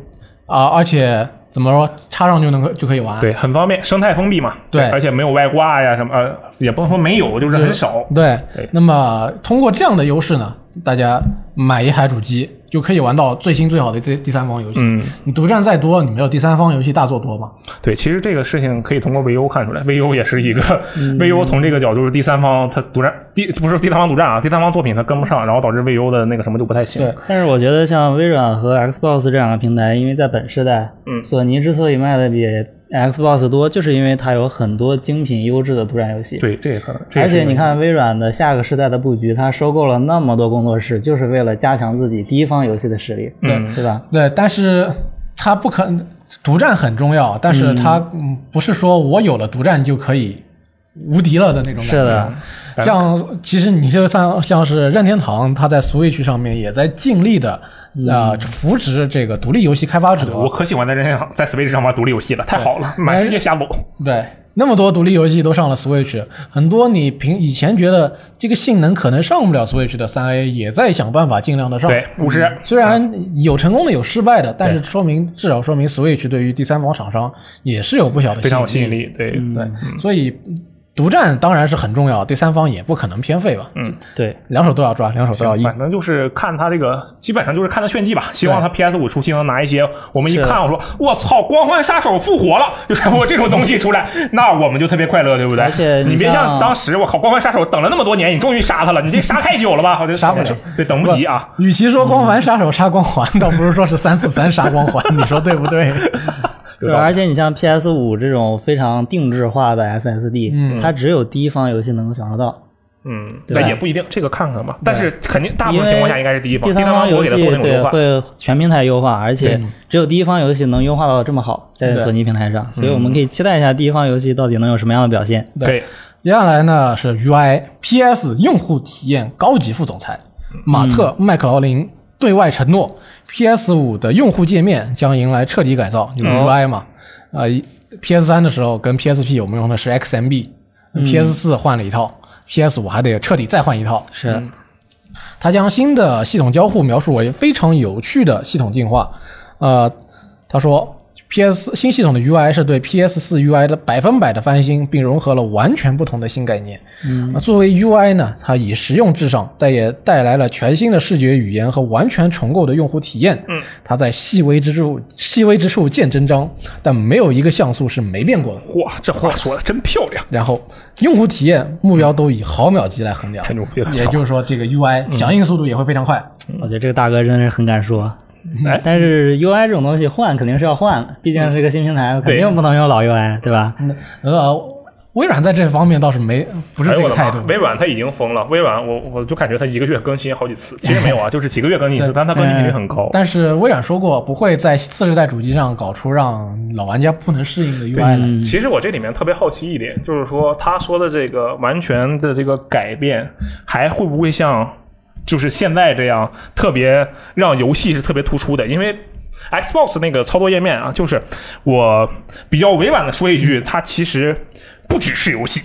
啊，而且怎么说，插上就能够就可以玩。对，很方便，生态封闭嘛，对。而且没有外挂呀什么，呃，也不能说没有，就是很少，对对。那么通过这样的优势呢，大家买一台主机就可以玩到最新最好的第第三方游戏。嗯，你独占再多，你没有第三方游戏大作多嘛？对，其实这个事情可以通过 VU 看出来，VU 也是一个、VU 嗯从这个角度是第三方它独占第不是第三方独占啊，第三方作品它跟不上，然后导致 VU 的那个什么就不太行。对，但是我觉得像微软和 Xbox 这两个平台，因为在本世代，嗯索尼之所以卖的比 Xbox 多，就是因为它有很多精品优质的独占游戏。对，这也可能。这也是一个而且你看微软的下个时代的布局，它收购了那么多工作室，就是为了加强自己第一方游戏的实力，嗯对吧？对，但是它不可独占很重要，但是它嗯不是说我有了独占就可以无敌了的那种感觉。是的，像其实你这个像像是任天堂，它在 Switch 上面也在尽力的呃扶植这个独立游戏开发者。我可喜欢在任天堂在 Switch 上玩独立游戏了，太好了，满世界瞎走。对，那么多独立游戏都上了 Switch，很多你平以前觉得这个性能可能上不了 Switch 的三 A，也在想办法尽量的上。对，五十，虽然有成功的有失败的，但是说明至少说明 Switch 对于第三方厂商也是有不小的非常有吸引力。力。对，对，所以独占当然是很重要，第三方也不可能偏废吧。嗯，对，两手都要抓，两手都要硬。反正就是看他这个，基本上就是看他炫技吧。希望他 PS 五初期能拿一些，我们一看，我说我操，光环杀手复活了，就是我这种东西出来，那我们就特别快乐，对不对？而且你你别像像当时我靠，光环杀手等了那么多年，你终于杀他了，你这 杀太久了吧？我这杀不了对，等不及啊。与其说光环杀手杀光环，倒不如说是三四三杀光环，你说对不对？就是而且你像 PS 五这种非常定制化的 SSD，、嗯它只有第一方游戏能够享受到。嗯，那也不一定，这个看看吧。但是肯定大部分情况下应该是第一方，第第三三方游戏对。会全平台优化，而且只有第一方游戏能优化到这么好，在索尼平台上，所以我们可以期待一下第一方游戏到底能有什么样的表现。对，接下来呢是 UI PS 用户体验高级副总裁马特麦克劳林对外承诺，PS 五的用户界面将迎来彻底改造，就是 UI 嘛。啊、PS 三的时候跟 PSP 我们用的是 XMB，PS 四换了一套，PS 五还得彻底再换一套。是，他将新的系统交互描述为非常有趣的系统进化。呃，他说 PS 新系统的 UI 是对 PS 四 UI 的百分百的翻新，并融合了完全不同的新概念。嗯，作为 UI 呢，它以实用至上，但也带来了全新的视觉语言和完全重构的用户体验。嗯，它在细微之处细微之处见真章，但没有一个像素是没变过的。哇，这话说的真漂亮，然后用户体验目标都以毫秒级来衡量太，牛逼了！也就是说，这个 UI 响应速度也会非常快。我觉得这个大哥真的是很敢说。哎，但是 UI 这种东西换肯定是要换的，毕竟是个新平台，肯定不能用老 UI，对吧？呃，微软在这方面倒是没不是这个态度。微软它已经疯了，微软我我就感觉它一个月更新好几次，其实没有啊，就是几个月更新一次，但它更新频率很高。但是微软说过，不会在次世代主机上搞出让老玩家不能适应的 UI 来。嗯，其实我这里面特别好奇一点，就是说他说的这个完全的这个改变，还会不会像就是现在这样特别让游戏是特别突出的？因为 Xbox 那个操作页面啊，就是我比较委婉的说一句，它其实。不只是游戏，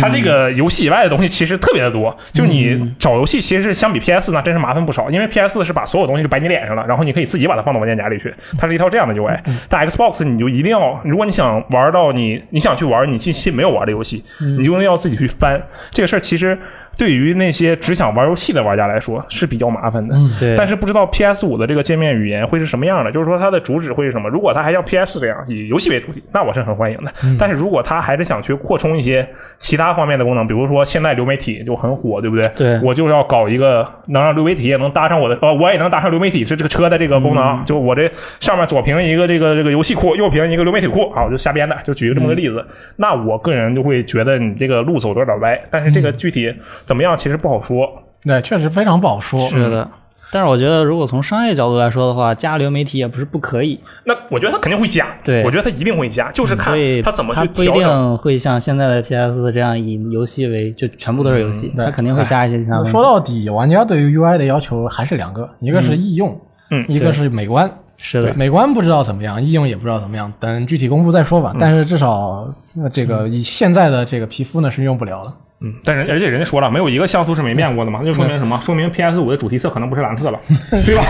它这个游戏以外的东西其实特别的多。就你找游戏，其实是相比 PS 呢，真是麻烦不少。因为 PS 是把所有东西就摆你脸上了，然后你可以自己把它放到文件夹里去，它是一套这样的 UI。但 Xbox 你就一定要，如果你想玩到你你想去玩你近期没有玩的游戏，你就要自己去翻。这个事儿其实对于那些只想玩游戏的玩家来说是比较麻烦的。对。但是不知道 PS 五的这个界面语言会是什么样的，就是说它的主旨会是什么。如果它还像 PS 这样以游戏为主体，那我是很欢迎的。但是如果它还是想去扩充一些其他方面的功能，比如说现在流媒体就很火，对不对？对我就要搞一个能让流媒体也能搭上我的，呃，我也能搭上流媒体是这个车的这个功能。就我这上面左屏一个这个这个游戏库，右屏一个流媒体库，啊，我就瞎编的，就举个这么个例子。那我个人就会觉得你这个路走的有点歪，但是这个具体怎么样其实不好说。对，确实非常不好说。是的。但是我觉得，如果从商业角度来说的话，加流媒体也不是不可以，那我觉得他肯定会加，对我觉得他一定会加，就是看所以他怎么去它不一。定会像现在的 PS 这样以游戏为就全部都是游戏，它肯定会加一些其他东西。说到底，玩家对于 UI 的要求还是两个，一个是易用，嗯一个是美观。是的，美观不知道怎么样，易用也不知道怎么样，等具体公布再说嗯吧。但是至少呃这个以现在的这个皮肤呢是用不了的。嗯，但是而且人家说了，没有一个像素是没变过的嘛，那就说明什么？说明 PS 五的主题色可能不是蓝色了，对吧？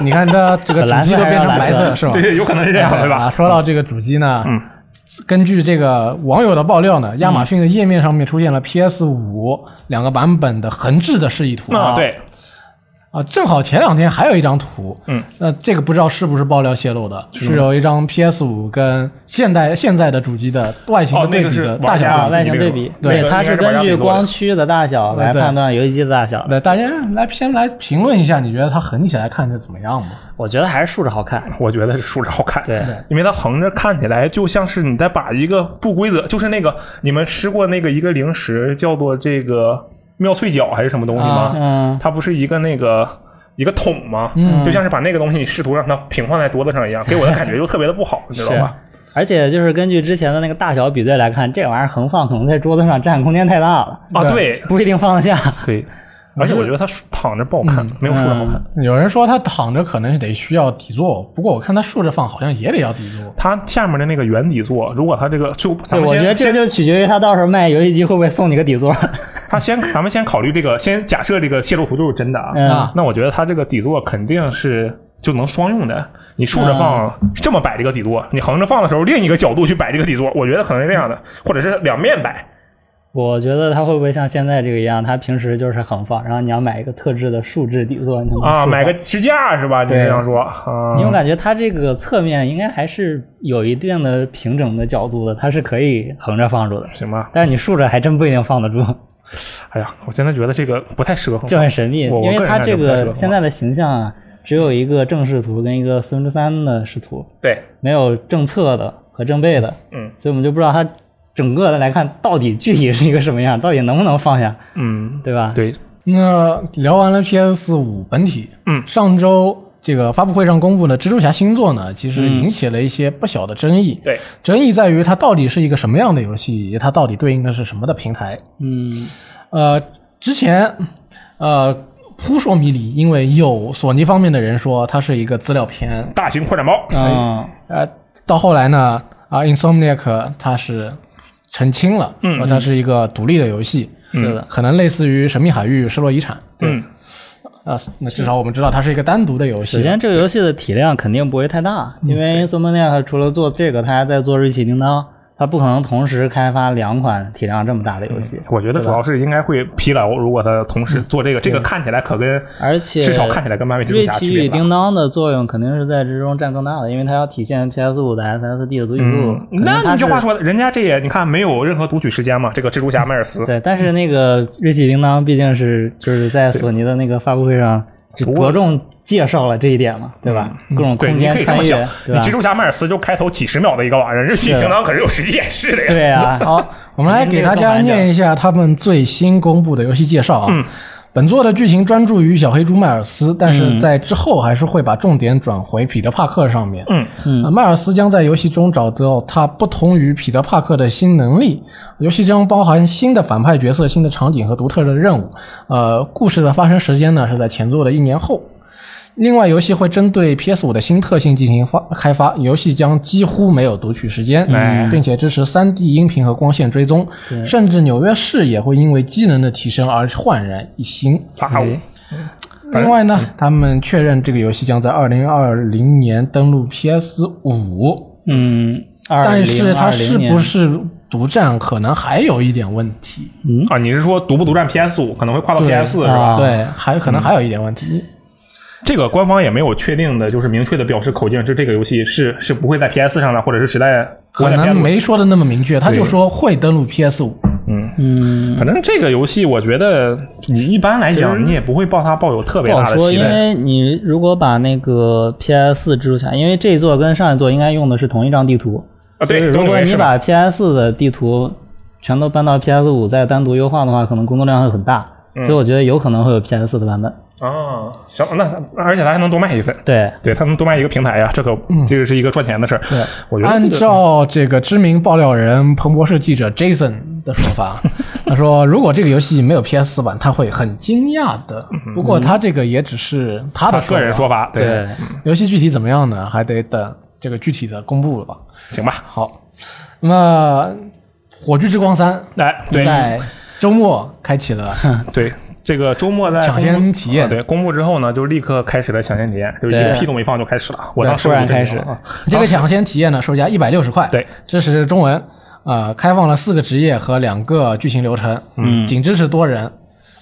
你看它这个主机都变成白色了是吧？对对，有可能是这样，对吧？啊，说到这个主机呢，嗯，根据这个网友的爆料呢，亚马逊的页面上面出现了 PS 五两个版本的横置的示意图啊，对，啊，正好前两天还有一张图，嗯，那这个不知道是不是爆料泄露的，是有一张 PS 五跟现代现在的主机的外形哦的对比那个是的大小啊，外形对比，对那个它是根据光驱的大小来判断游戏机的大小。对大家来先来评论一下，你觉得它横起来看着怎么样吧？我觉得还是竖着好看。我觉得是竖着好看。对，因为它横着看起来就像是你在把一个不规则，就是那个你们吃过那个一个零食叫做这个妙脆角还是什么东西吗？嗯，它不是一个那个一个桶吗？就像是把那个东西你试图让它平放在桌子上一样，给我的感觉就特别的不好，你知道吧？而且就是根据之前的那个大小比对来看，这玩意儿横放可能在桌子上占空间太大了，啊，对对，不一定放得下。而且我觉得它躺着不好看，没有竖着好看。有人说它躺着可能是得需要底座，不过我看它竖着放好像也得要底座。它下面的那个圆底座，如果它这个就咱对，们我觉得这就取决于他到时候卖游戏机会不会送你个底座。他先咱们先考虑这个，先假设这个泄露图就是真的啊。嗯那我觉得它这个底座肯定是就能双用的。你竖着放、这么摆这个底座，你横着放的时候另一个角度去摆这个底座，我觉得可能是这样的，或者是两面摆。我觉得它会不会像现在这个一样，它平时就是横放，然后你要买一个特制的竖置底座，你才能啊，买个支架是吧？你对这样说啊？你我感觉它这个侧面应该还是有一定的平整的角度的，它是可以横着放住的，行吧？但是你竖着还真不一定放得住，哎呀，我真的觉得这个不太适合横就很神秘。因为它这个现在的形象啊，只有一个正视图跟一个四分之三的视图，对，没有正侧的和正背的，嗯，所以我们就不知道它整个的来看到底具体是一个什么样，到底能不能放下，嗯，对吧？对，那聊完了 PS 五本体，嗯。上周这个发布会上公布的蜘蛛侠新作呢，其实引起了一些不小的争议。对，争议在于它到底是一个什么样的游戏，以及它到底对应的是什么的平台。嗯，呃，之前呃扑朔迷离，因为有索尼方面的人说它是一个资料片，大型扩展包，嗯，呃，到后来呢，啊，Insomniac 它是澄清了，嗯说它是一个独立的游戏，是的，可能类似于《神秘海域》《失落遗产》。对，啊，那至少我们知道它是一个单独的游戏。首先，这个游戏的体量肯定不会太大，因为 Insomniac 除了做这个，他还在做《瑞奇叮当》，他不可能同时开发两款体量这么大的游戏。我觉得主要是应该会疲劳，如果他同时做这个，这个看起来可跟而且至少看起来跟漫威蜘蛛瑞侠区奇与叮当的作用肯定是在之中占更大的，因为它要体现 PS 五的 SSD 的读取速度。嗯，那你这话说的，人家这也你看没有任何读取时间嘛？这个蜘蛛侠迈尔斯，对，但是那个瑞奇叮当毕竟是就是在索尼的那个发布会上就着重介绍了这一点嘛，对吧？各种，空间穿越以这么想，，对吧你蜘？蛛侠迈尔斯就开头几十秒的一个玩意儿，日系是叮当可是有实际演示的呀。对啊，好，我们来给大家念一下他们最新公布的游戏介绍啊。嗯本作的剧情专注于小黑猪迈尔斯，但是在之后还是会把重点转回彼得帕克上面。嗯嗯、迈尔斯将在游戏中找到他不同于彼得帕克的新能力。游戏将包含新的反派角色、新的场景和独特的任务。呃，故事的发生时间呢是在前作的一年后。另外，游戏会针对 PS 五的新特性进行发开发，游戏将几乎没有读取时间，嗯并且支持 3D 音频和光线追踪，甚至纽约市也会因为机能的提升而焕然一新。哇哦，另外呢，他们确认这个游戏将在二零二零年登陆 PS 五。嗯，但是它是不是独占，可能还有一点问题。嗯。啊，你是说独不独占 PS 五，可能会跨到 PS 四是啊吧？对，还可能还有一点问题。这个官方也没有确定的，就是明确的表示口径，是这个游戏是是不会在 PS 上的，或者是时代可能没说的那么明确，他就说会登录 PS 五。嗯嗯，反正这个游戏，我觉得你一般来讲，你也不会抱它抱有特别大的期待。因为你如果把那个 PS 蜘蛛侠，因为这一座跟上一座应该用的是同一张地图，啊，对，所以如？果你把 PS 的地图全都搬到 PS 五再单独优化的话，可能工作量会很大，嗯所以我觉得有可能会有 PS 的版本。啊，行，那而且他还能多卖一份，对，对，他能多卖一个平台呀，这个这个是一个赚钱的事儿。对，我觉得按照这个知名爆料人彭博社记者 Jason 的说法，他说如果这个游戏没有 PS 4版，他会很惊讶的。不过他这个也只是他的他个人说法，法，对，游戏具体怎么样呢？还得等这个具体的公布了吧。行吧，好，那么《火炬之光三来，》对在周末开启了 对。这个周末在抢先体验。啊对，公布之后呢，就立刻开始了抢先体验，就是一个屁都没放就开始了。我当时突然开始。啊这个抢先体验呢，售价一百六十块，对，支持中文，呃，开放了四个职业和两个剧情流程，嗯，仅支持多人，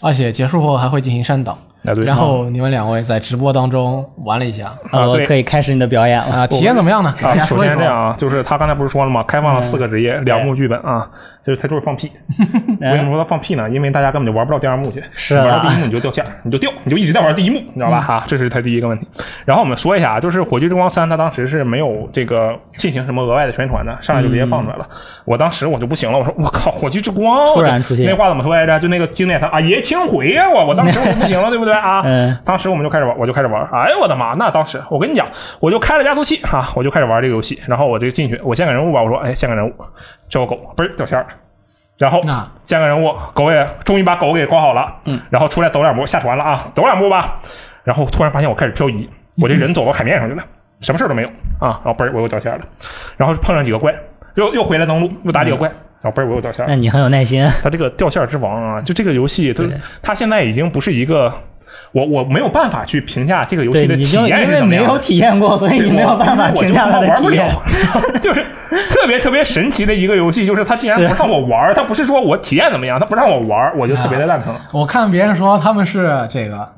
而且结束后还会进行删档。啊对然后你们两位在直播当中玩了一下，啊对可以开始你的表演了。啊，体验怎么样呢？啊，首家说一。先这样啊，就是他刚才不是说了吗？开放了四个职业，两幕剧本啊，就是他就是放屁。为什么说他放屁呢？因为大家根本就玩不到第二幕去，是啊玩到第一幕你就掉线，你就掉，你就一直在玩第一幕，你知道吧？哈，这是他第一个问题。然后我们说一下啊，就是《火炬之光三》，他当时是没有这个进行什么额外的宣传的，上来就直接放出来了。我当时我就不行了，我说我靠，《火炬之光》突然出现那话怎么说来着？就那个经典，他啊爷青回呀，我我当时我就不行了，对不对啊？嗯当时我们就开始玩，我就开始玩。哎呦我的妈！那当时我跟你讲，我就开了加速器哈、我就开始玩这个游戏。然后我就进去，我建个人物吧，我说哎建个人物，叫个狗，嘣儿掉线儿了。然后啊建个人物，狗也终于把狗给挂好了。嗯，然后出来走两步，下船了啊，走两步吧。然后突然发现我开始漂移，我这人走到海面上去了，什么事儿都没有啊。然后嘣儿我又掉线了，然后碰上几个怪，又又回来登录，又打几个怪，然后嘣儿我又掉线了那。你很有耐心，它这个掉线之王啊，就这个游戏，它对它现在已经不是一个，我我没有办法去评价这个游，戏的体验是为没有怎么样的。体验过，所以你没有办法评价它的体验。就是特别特别神奇的一个游戏，就是它竟然不让我玩儿，它不是说我体验怎么样，它不让我玩儿，我就特别的蛋疼我看别人说他们是这个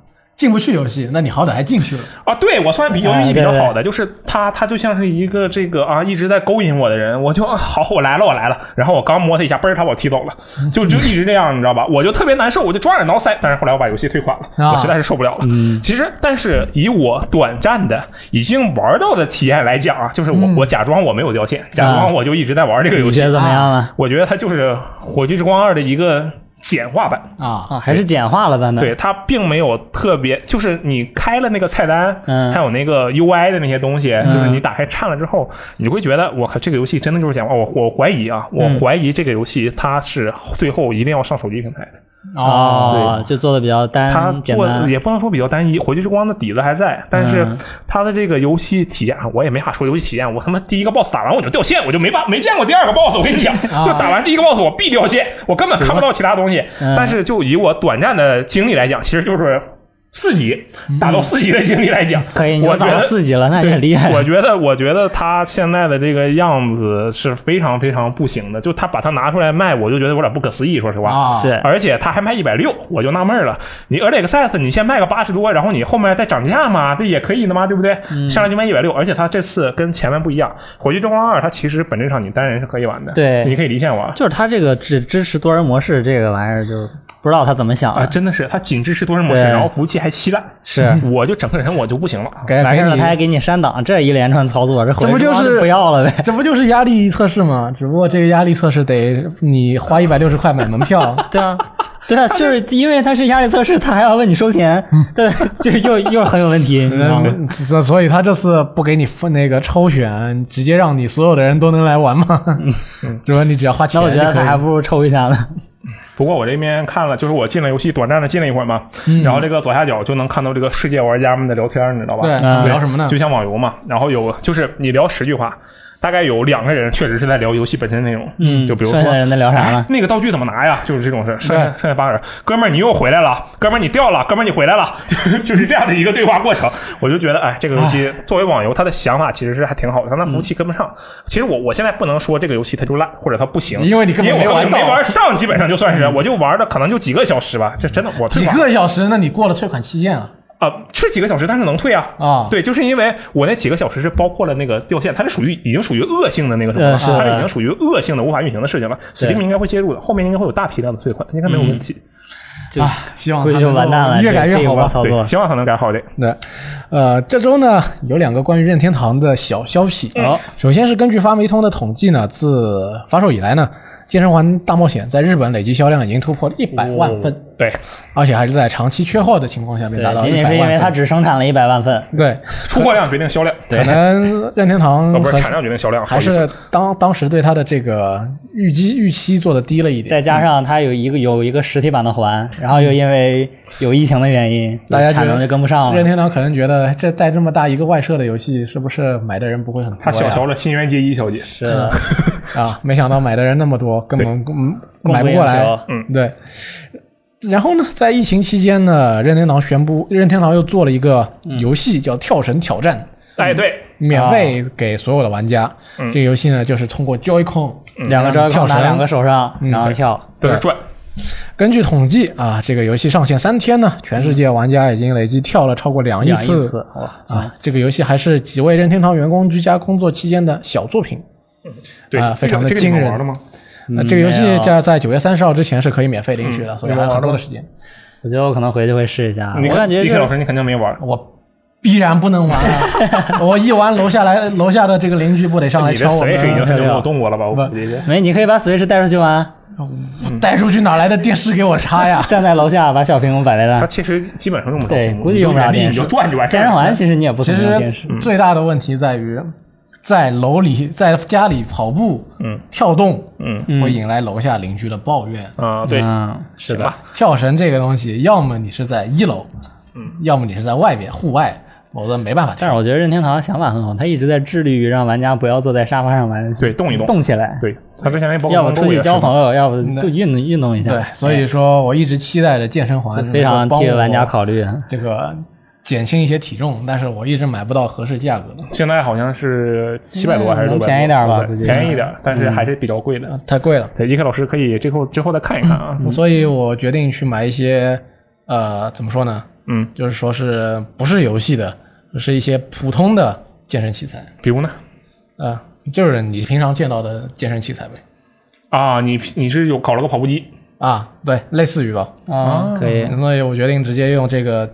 进不去游戏，那你好歹还进去了。啊！对我算比有哎运气比较对对好的，就是他他就像是一个这个啊一直在勾引我的人，我就啊好我来了我来了，然后我刚摸他一下，嘣儿他把我踢走了，就就一直这样，你知道吧？我就特别难受，我就抓耳挠腮，但是后来我把游戏退款了，啊我实在是受不了了。其实，但是以我短暂的已经玩到的体验来讲啊，就是我、我假装我没有掉线，假装我就一直在玩这个游戏你觉得，怎么样呢？我觉得它就是《火炬之光二》的一个简化版。啊，啊，还是简化了版本。对，它并没有特别，就是你开了那个菜单，嗯还有那个 UI 的那些东西，就是你打开看了之后，你会觉得，我靠，这个游戏真的就是简化。我我怀疑啊，我怀疑这个游戏它是最后一定要上手机平台的。哦，对就做的比较单它做。也不能说比较单一，《火炬之光》的底子还在，但是嗯它的这个游戏体验，啊我也没法说游戏体验。我他妈第一个 boss 打完我就掉线，我就没办没见过第二个 boss。我跟你讲，啊就打完第一个 boss 我必掉线，我根本看不到其他东西。嗯但是就以我短暂的经历来讲，其实就是四级打到四级的经历来讲，可以，你都打到我觉得四级了，那也厉害。我觉得，我觉得他现在的这个样子是非常非常不行的。就他把它拿出来卖，我就觉得有点不可思议，说实话。啊，对，而且他还卖一百六，我就纳闷了。你 Early Access 你先卖个八十多，然后你后面再涨价嘛，这也可以的嘛，对不对？嗯上来就卖一百六，而且他这次跟前面不一样，《火炬之光二》它其实本质上你单人是可以玩的，对你可以离线玩。就是他这个只支持多人模式这个玩意儿，就不知道他怎么想啊，的。真的是，他仅支持多人模式，然后服务器还稀烂，是我就整个人我就不行了。给完事儿了，给你他还给你删档，这一连串操作，这这不就是不要了呗？这不就是压力测试吗？只不过这个压力测试得你花一百六十块买门票，对啊，对啊，就是因为它是压力测试，他还要问你收钱，这就又又很有问题，你知道吗？嗯，所所以他这次不给你分那个抽选，直接让你所有的人都能来玩吗，是吧？你只要花钱那我觉得他还不如抽一下呢。不过我这边看了，就是我进了游戏，短暂的进了一会儿嘛，然后这个左下角就能看到这个世界玩家们的聊天，你知道吧？对嗯聊什么呢？就像网游嘛，然后有就是你聊十句话，大概有两个人确实是在聊游戏本身内容，嗯，就比如说剩下人在聊啥呢哎？那个道具怎么拿呀？就是这种事。剩下剩下八个人，哥们儿你又回来了，哥们儿你掉了，哥们儿你回来了，就就是这样的一个对话过程。我就觉得，哎，这个游戏作为网游，它的想法其实是还挺好的，但它服务器跟不上。其实我我现在不能说这个游戏它就烂或者它不行，因为你根本没玩到没玩上，基本上就算是我就玩的可能就几个小时吧。这真的我几个小时，那你过了退款期限了啊，是几个小时，但是能退啊。啊？对，就是因为我那几个小时是包括了那个掉线，它是属于已经属于恶性的那个什么了，呃是它是已经属于恶性的无法运行的事情了。Steam 应该会介入的，后面应该会有大批量的退款，应该没有问题。就啊，希望它能够完蛋了，越改越好吧。对，波操作。希望它能改好点。对，呃，这周呢有两个关于任天堂的小消息。哦，首先是根据发媒通的统计呢，自发售以来呢，《健身环大冒险》在日本累计销量已经突破了一百万份，对，而且还是在长期缺货的情况下面达到对，100仅仅是因为它只生产了一百万份。对，出货量决定销量，可能任天堂哦，不是产量决定销量，还是当当时对它的这个预期预期做的低了一点，再加上它有一个有一个实体版的环，然后又因为有疫情的原因，大家产能就跟不上了。任天堂可能觉得这带这么大一个外设的游戏，是不是买的人不会很多他小？瞧了新垣结衣小姐，是，啊，没想到买的人那么多，根本买不过来。嗯，对。然后呢，在疫情期间呢，任天堂宣布，任天堂又做了一个游戏叫《跳绳挑战》，哎，对，免费给所有的玩家。嗯这个游戏呢，就是通过 Joy-Con 两个招跳绳拿两个手上，然后跳。对转，根据统计啊，这个游戏上线三天呢，全世界玩家已经累计跳了超过两亿次！啊！这个游戏还是几位任天堂员工居家工作期间的小作品。对啊，非常的惊人这个你们玩了吗？呃，这个游戏在在九月三十号之前是可以免费领取的，嗯所以还有很多的时间。我觉得我可能回去会试一下。你我感觉就是李克老师你肯定没玩，我必然不能玩啊！我一玩，楼下来楼下的这个邻居不得上来你的敲我 Switch 已经们？很久没有动过了吧？我不估计。没，你可以把 Switch 带出去玩，带出去哪来的电视给我插呀？站在楼下把小屏幕摆在那。它其实基本上用不着对估计用不着你就电视你就转就完。健身环其实你也不其么用电视实，最大的问题在于，在楼里在家里跑步，嗯，跳动，嗯。会引来楼下邻居的抱怨。啊，对，嗯，是的，跳绳这个东西，要么你是在一楼，嗯，要么你是在外边户外，否则没办法。但是我觉得任天堂的想法很好，他一直在致力于让玩家不要坐在沙发上玩游戏，对，动一动，动起来，对，他之前那包括要不出去交朋友，要不就运动运动一下。对，所以说我一直期待着健身环非常替玩家考虑。这个减轻一些体重，但是我一直买不到合适价格的，现在好像是七百多还是能六百？便宜点吧便宜一点，但是还是比较贵的。呃太贵了。对，伊克老师可以之后之后再看一看啊。所以我决定去买一些，呃，怎么说呢？嗯，就是说是不是游戏的，是一些普通的健身器材，比如呢？啊、就是你平常见到的健身器材呗。啊，你你是有搞了个跑步机，啊，对，类似于吧。啊，可以。所以我决定直接用这个、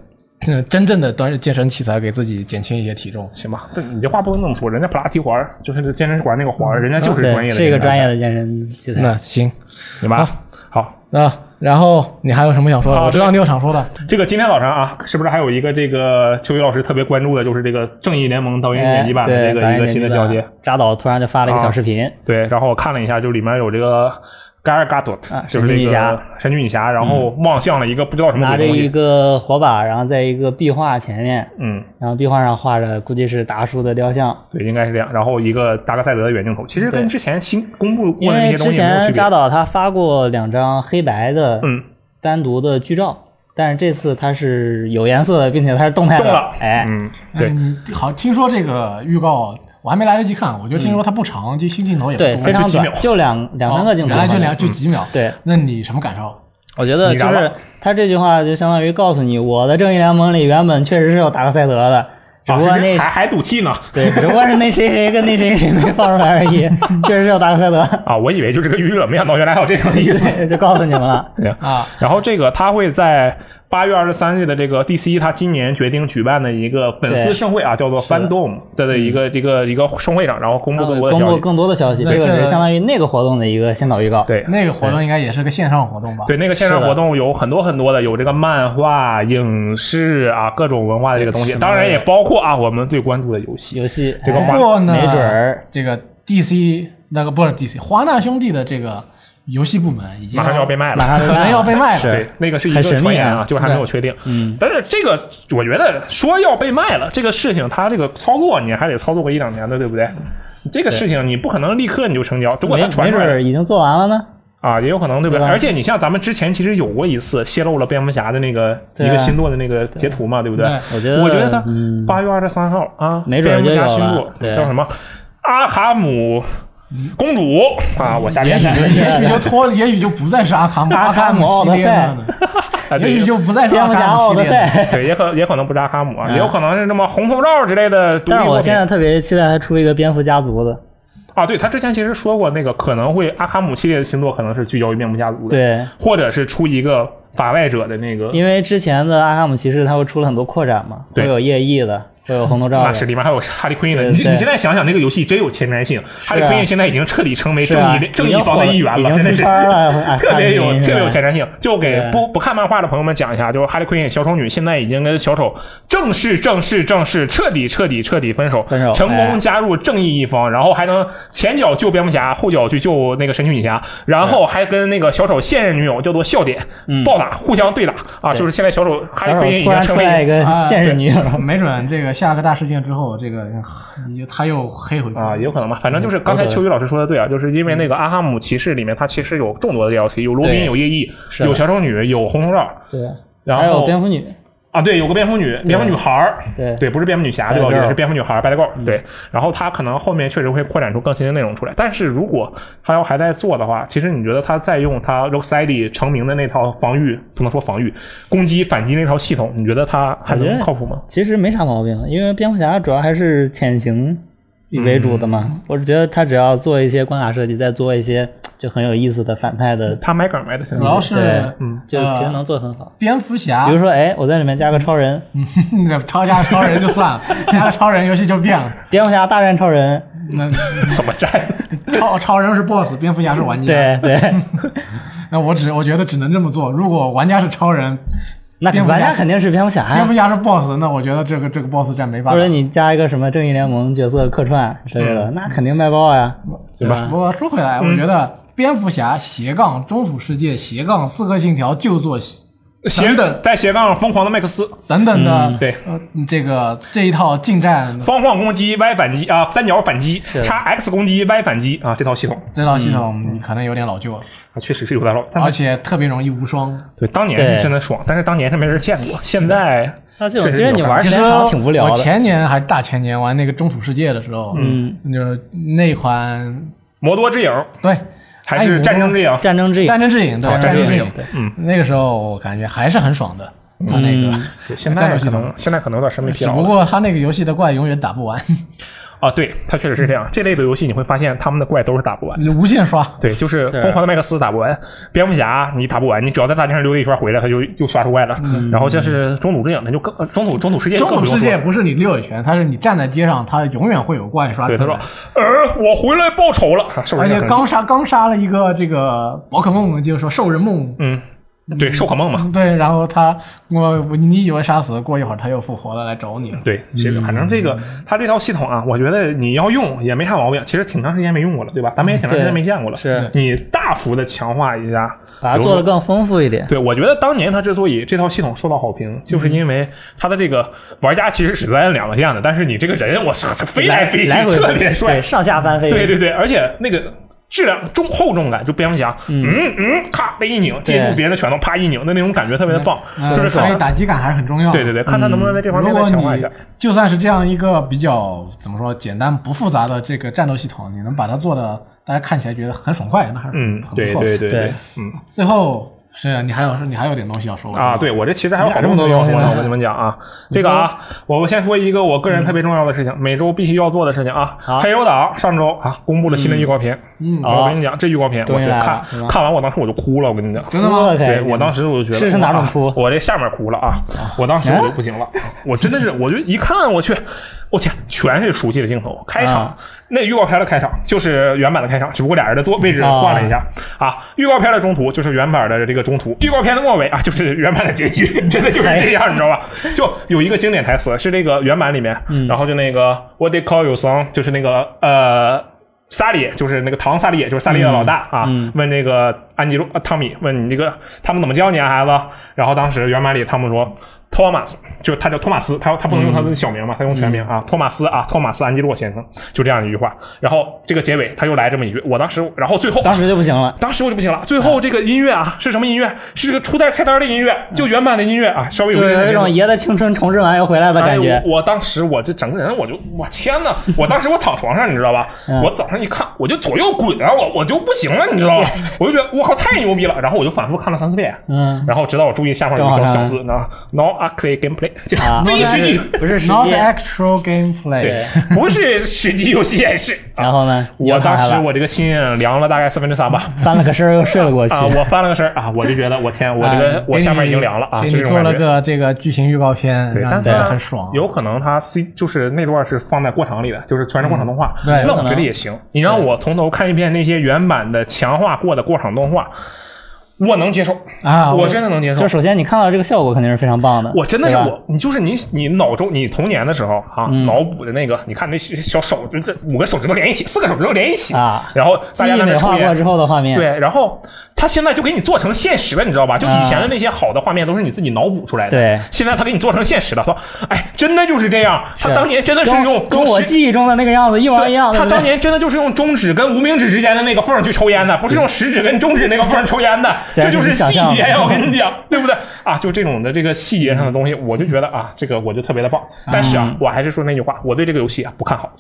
呃真正的端健身器材给自己减轻一些体重。行吧？但你这话不能这么说，人家普拉提环儿就是这健身环那个环儿，人家就是专业对，的，是一个专业，的健身器材。那行，行吧？好，啊，然后你还有什么想说的？好我知道你有想说的。这个今天早上啊，是不是还有一个这个秋雨老师特别关注的，就是这个《正义联盟》导演剪辑版的这个一个新的消息？扎导突然就发了一个小视频，对，然后我看了一下，就里面有这个盖尔嘎多特啊，就是这个神奇女侠。神奇女侠，然后望向了一个不知道什么拿着一个火把，然后在一个壁画前面，嗯，然后壁画上画着估计是达叔的雕像。对，应该是这样。然后一个达克赛德的远镜头，其实跟之前新公布因过的那些东为之前西没有区别。扎导他发过两张黑白的嗯，单独的剧照，但是这次它是有颜色的，并且它是动态的。动了，哎，嗯，对，嗯，好，听说这个预告我还没来得及看，我就听说它不长，这新镜头也不对，多非常短就两两三个镜头。原来就两就几秒。对，那你什么感受？我觉得就是他这句话就相当于告诉你，我的正义联盟里原本确实是有达克赛德的，只不过那啊还还赌气呢 对，只不过是那谁谁跟那谁谁没放出来而已，确实是有达克赛德，啊！我以为就是个预热，没想到原来还有这种意思。就告诉你们了。对啊，然后这个他会在八月二十三日的这个 DC，他今年决定举办的一个粉丝盛会啊，叫做是的 Fandom 的的一个一个一个盛会上，然后公布更多的消息。公布更多的消息，对这这个是相当于那个活动的一个先导预告。对那个活动应该也是个线上活动吧？对，那个线上活动有很多很多的，有这个漫画、影视啊，各种文化的这个东西，当然也包括啊我们最关注的游戏。游戏这个哎不过呢，没准儿这个 DC 那个不是 DC 华纳兄弟的这个游戏部门马上就要被卖了，马上就可能要被卖了。对，那个是一个传言啊，就是还没有确定。嗯，但是这个我觉得说要被卖了，这个事情它这个操作你还得操作个一两年的，对不对？这个事情你不可能立刻你就成交，如果没它传出来没准已经做完了呢。啊，也有可能，对不对？对而且你像咱们之前其实有过一次泄露了蝙蝠侠的那个啊一个新作的那个截图嘛，对不对？对我觉得，我觉得他嗯，八月二十三号啊，没准蝙蝠侠新作叫什么？阿哈姆公主啊，我下也编的。许也许就脱，也许就不再是阿卡姆阿卡姆系列了呢，啊，对也许就不再是蝙蝠侠阿卡姆奥德系列了。赛。对，也可也可能不是阿卡姆也有可能是什么红头罩之类的独立但是我作品现在特别期待他出一个蝙蝠家族的，啊，对他之前其实说过，那个可能会阿卡姆系列的星座可能是聚焦于蝙蝠家族的，，对，或者是出一个法外者的那个，因为之前的阿卡姆骑士他会出了很多扩展嘛，对会有夜翼的，会有红头罩那是，里面还有哈利奎因的。你你现在想想，那个游戏真有前瞻性，哈利奎因现在已经彻底成为正义正义方的一员了，真的是 特别有特别有前瞻性。就给不不看漫画的朋友们讲一下，就是哈利奎因小丑女现在已经跟小丑正式正式正式彻底彻底彻底分手，分手成功哎加入正义一方，然后还能前脚救蝙蝠侠，后脚去救那个神奇女侠，然后还跟那个小丑现任女友叫做笑点暴打，互相对打啊！就是现在小丑哈利奎因已经成为一个啊现任女友，没准这个下个大事件之后，这个 他又黑回去啊，也有可能吧。反正就是刚才秋雨老师说的对啊，就是因为那个阿哈姆骑士里面，它其实有众多的 DLC，有罗宾，有夜翼，有小丑女，有红头罩，对，然还有后蝙蝠女，啊，对，有个蝙蝠女，蝙蝠女孩儿，对对，不是蝙蝠女侠对吧？也是蝙蝠女孩儿，Bad Girl，对。然后他可能后面确实会扩展出更新的内容出来，但是如果他要还在做的话，其实你觉得他在用他 Rocksteady 成名的那套防御，不能说防御，攻击反击那套系统，你觉得他还能靠谱吗？其实没啥毛病，因为蝙蝠侠主要还是潜行为主的嘛。嗯我是觉得他只要做一些关卡设计，再做一些 就很有意思的反派的，他买梗买的，主要是嗯，就其实能做很好。蝙蝠侠比如，说，哎，我在里面加个超人，那个超加超人就算了，加个超人游戏就变了。蝙蝠侠大战超人，那 怎么战？超超人是 BOSS，蝙蝠侠是玩家。，对对，那我只我觉得只能这么做。如果玩家是超人，那蝙蝠侠玩家肯定是蝙蝠侠呀蝙蝠。侠是 BOSS，那我觉得这个这个 BOSS 战没法打。或者你加一个什么正义联盟角色客串之类的，那肯定卖爆呀，对吧？不过说回来，我觉得蝙蝠侠斜杠中土世界斜杠刺客信条就做斜等等。带斜杠疯狂的麦克斯，等等的，对，呃，这个这一套近战方框攻击 Y 反击啊，三角反击，是。叉 X 攻击 Y 反击啊，这套系统。这套系统，你可能有点老旧了，啊，确实是有点老，而且特别容易无双。对当年是真的爽，但是当年是没人见过，现在其实你玩其实时间长挺无聊我的。前年还是大前年玩那个中土世界的时候，嗯，就是那款魔多之影对还是战争之影，战争之影，战争之影，对哦战争之影。对，嗯，那个时候我感觉还是很爽的。他那个，对现在可战斗系统。能现在可能有点审美疲劳只不过他那个游戏的怪永远打不完，啊，对，它确实是这样。这类的游戏你会发现他们的怪都是打不完。无限刷。对，就是是疯狂的麦克斯打不完，蝙蝠侠你打不完，你只要在大街上溜达一圈回来，他就又刷出怪了。然后这是中土之影，那就更呃中土中土世界就中土更不用说了。世界不是你溜一圈，它是你站在街上，它永远会有怪刷出对，来。他说：“呃，我回来报仇了，是不是？”而且刚杀刚杀了一个这个宝可梦，就是说兽人梦，嗯，对，兽可梦嘛，对，然后他我我你以为杀死，过一会儿他又复活了来找你了。对，这个反正这个他这套系统啊，我觉得你要用也没啥毛病。其实挺长时间没用过了，对吧？咱们也挺长时间没见过了。是你大幅的强化一下，把它做的更丰富一点。对，我觉得当年他之所以这套系统受到好评，就是因为他的这个玩家其实只在按两个键的，但是你这个人我操，飞来飞去来回特别帅对，，上下翻飞。对对对，而且那个质量重厚重感，就蝙蝠侠，嗯嗯，咔被一拧，借助别人的拳头，啪一拧的那种感觉特别的棒，就是所以打击感还是很重要的。对对对，看他能不能在这方面强化一下。就算是这样一个比较怎么说简单不复杂的这个战斗系统，你能把它做的大家看起来觉得很爽快，那还是很不错的。对对对对，嗯。最后是啊你还有是你还有点东西要说啊，对，我这其实还有好多东西要说呢，我跟你们讲啊，这个啊，我先说一个我个人特别重要的事情，每周必须要做的事情啊。黑手党上周啊公布了新的预告片，嗯，我跟你讲，这预告片我去看看完，我当时我就哭了，我跟你讲。真的吗？对我当时我就觉得是是哪种哇哭我这下面哭了啊！我当时我就不行了，我真的是，我就一看我去，我天，全是熟悉的镜头。开场啊那预告片的开场就是原版的开场，只不过俩人的坐位置换了一下啊。预告片的中途就是原版的这个中途，预告片的末尾啊就是原版的结局，真的就是这样，你知道吧？就有一个经典台词是这个原版里面，然后就那个 What they call you son，就是那个呃。萨利就是那个唐萨利，就是萨利的老大啊，问那个安吉洛、啊汤米，问你这个他们怎么叫你啊，孩子？然后当时原版里汤姆说托马斯，就他叫托马斯，他他不能用他的小名嘛，他用全名啊，托马斯啊，托马斯安吉洛先生，就这样一句话。然后这个结尾他又来这么一句，我当时，然后最后当时就不行了。当时我就不行了，最后这个音乐啊是什么音乐？是这个初代菜单的音乐，就原版的音乐啊，稍微有有一点点一种爷的青春重置完又回来的感觉哎。我我当时我这整个人我就我天呐！我当时我躺床上，你知道吧？嗯我早上一看，我就左右滚啊，我我就不行了，你知道吧？我就觉得我靠太牛逼了，然后我就反复看了三四遍，嗯，然后直到我注意下方有一条小字呢，No arcade gameplay，就啊，非 实际，不是实 Not 际。actual gameplay。对，不是实际游戏演示。啊然后呢？我当时我这个心凉了大概四分之三吧。翻了个身又睡了过 去。啊，我翻了个身啊，我就觉得我天，我这个啊我下面已经凉了啊，就这种感觉。做了个这个剧情预告片，对，但它很爽。有可能它 C 就是那段是放在过场里的，就是全是过场动画。对那我觉得也行。你让我从头看一遍那些原版的强化过的过场动画， 아! 我能接受啊我真的能接受就。首先你看到这个效果肯定是非常棒的。我真的是我，你就是你，你脑中你童年的时候啊，嗯脑补的那个，你看那小手指，这五个手指头连一起，四个手指头连一起啊然后大记忆家在那抽烟，美化过之后的画面，对，然后他现在就给你做成现实了，你知道吧？就以前的那些好的画面都是你自己脑补出来的，对现在他给你做成现实了，说，哎，真的就是这样。他当年真的是用跟我记忆中的那个样子一模一样。他当年真的就是用中指跟无名指之间的那个缝去抽烟的，不是用食指跟中指那个缝抽烟的，这就是是细节呀！我跟你讲，对不对啊？就这种的这个细节上的东西，我就觉得啊，这个我就特别的棒。但是嗯啊，我还是说那句话，我对这个游戏啊不看好，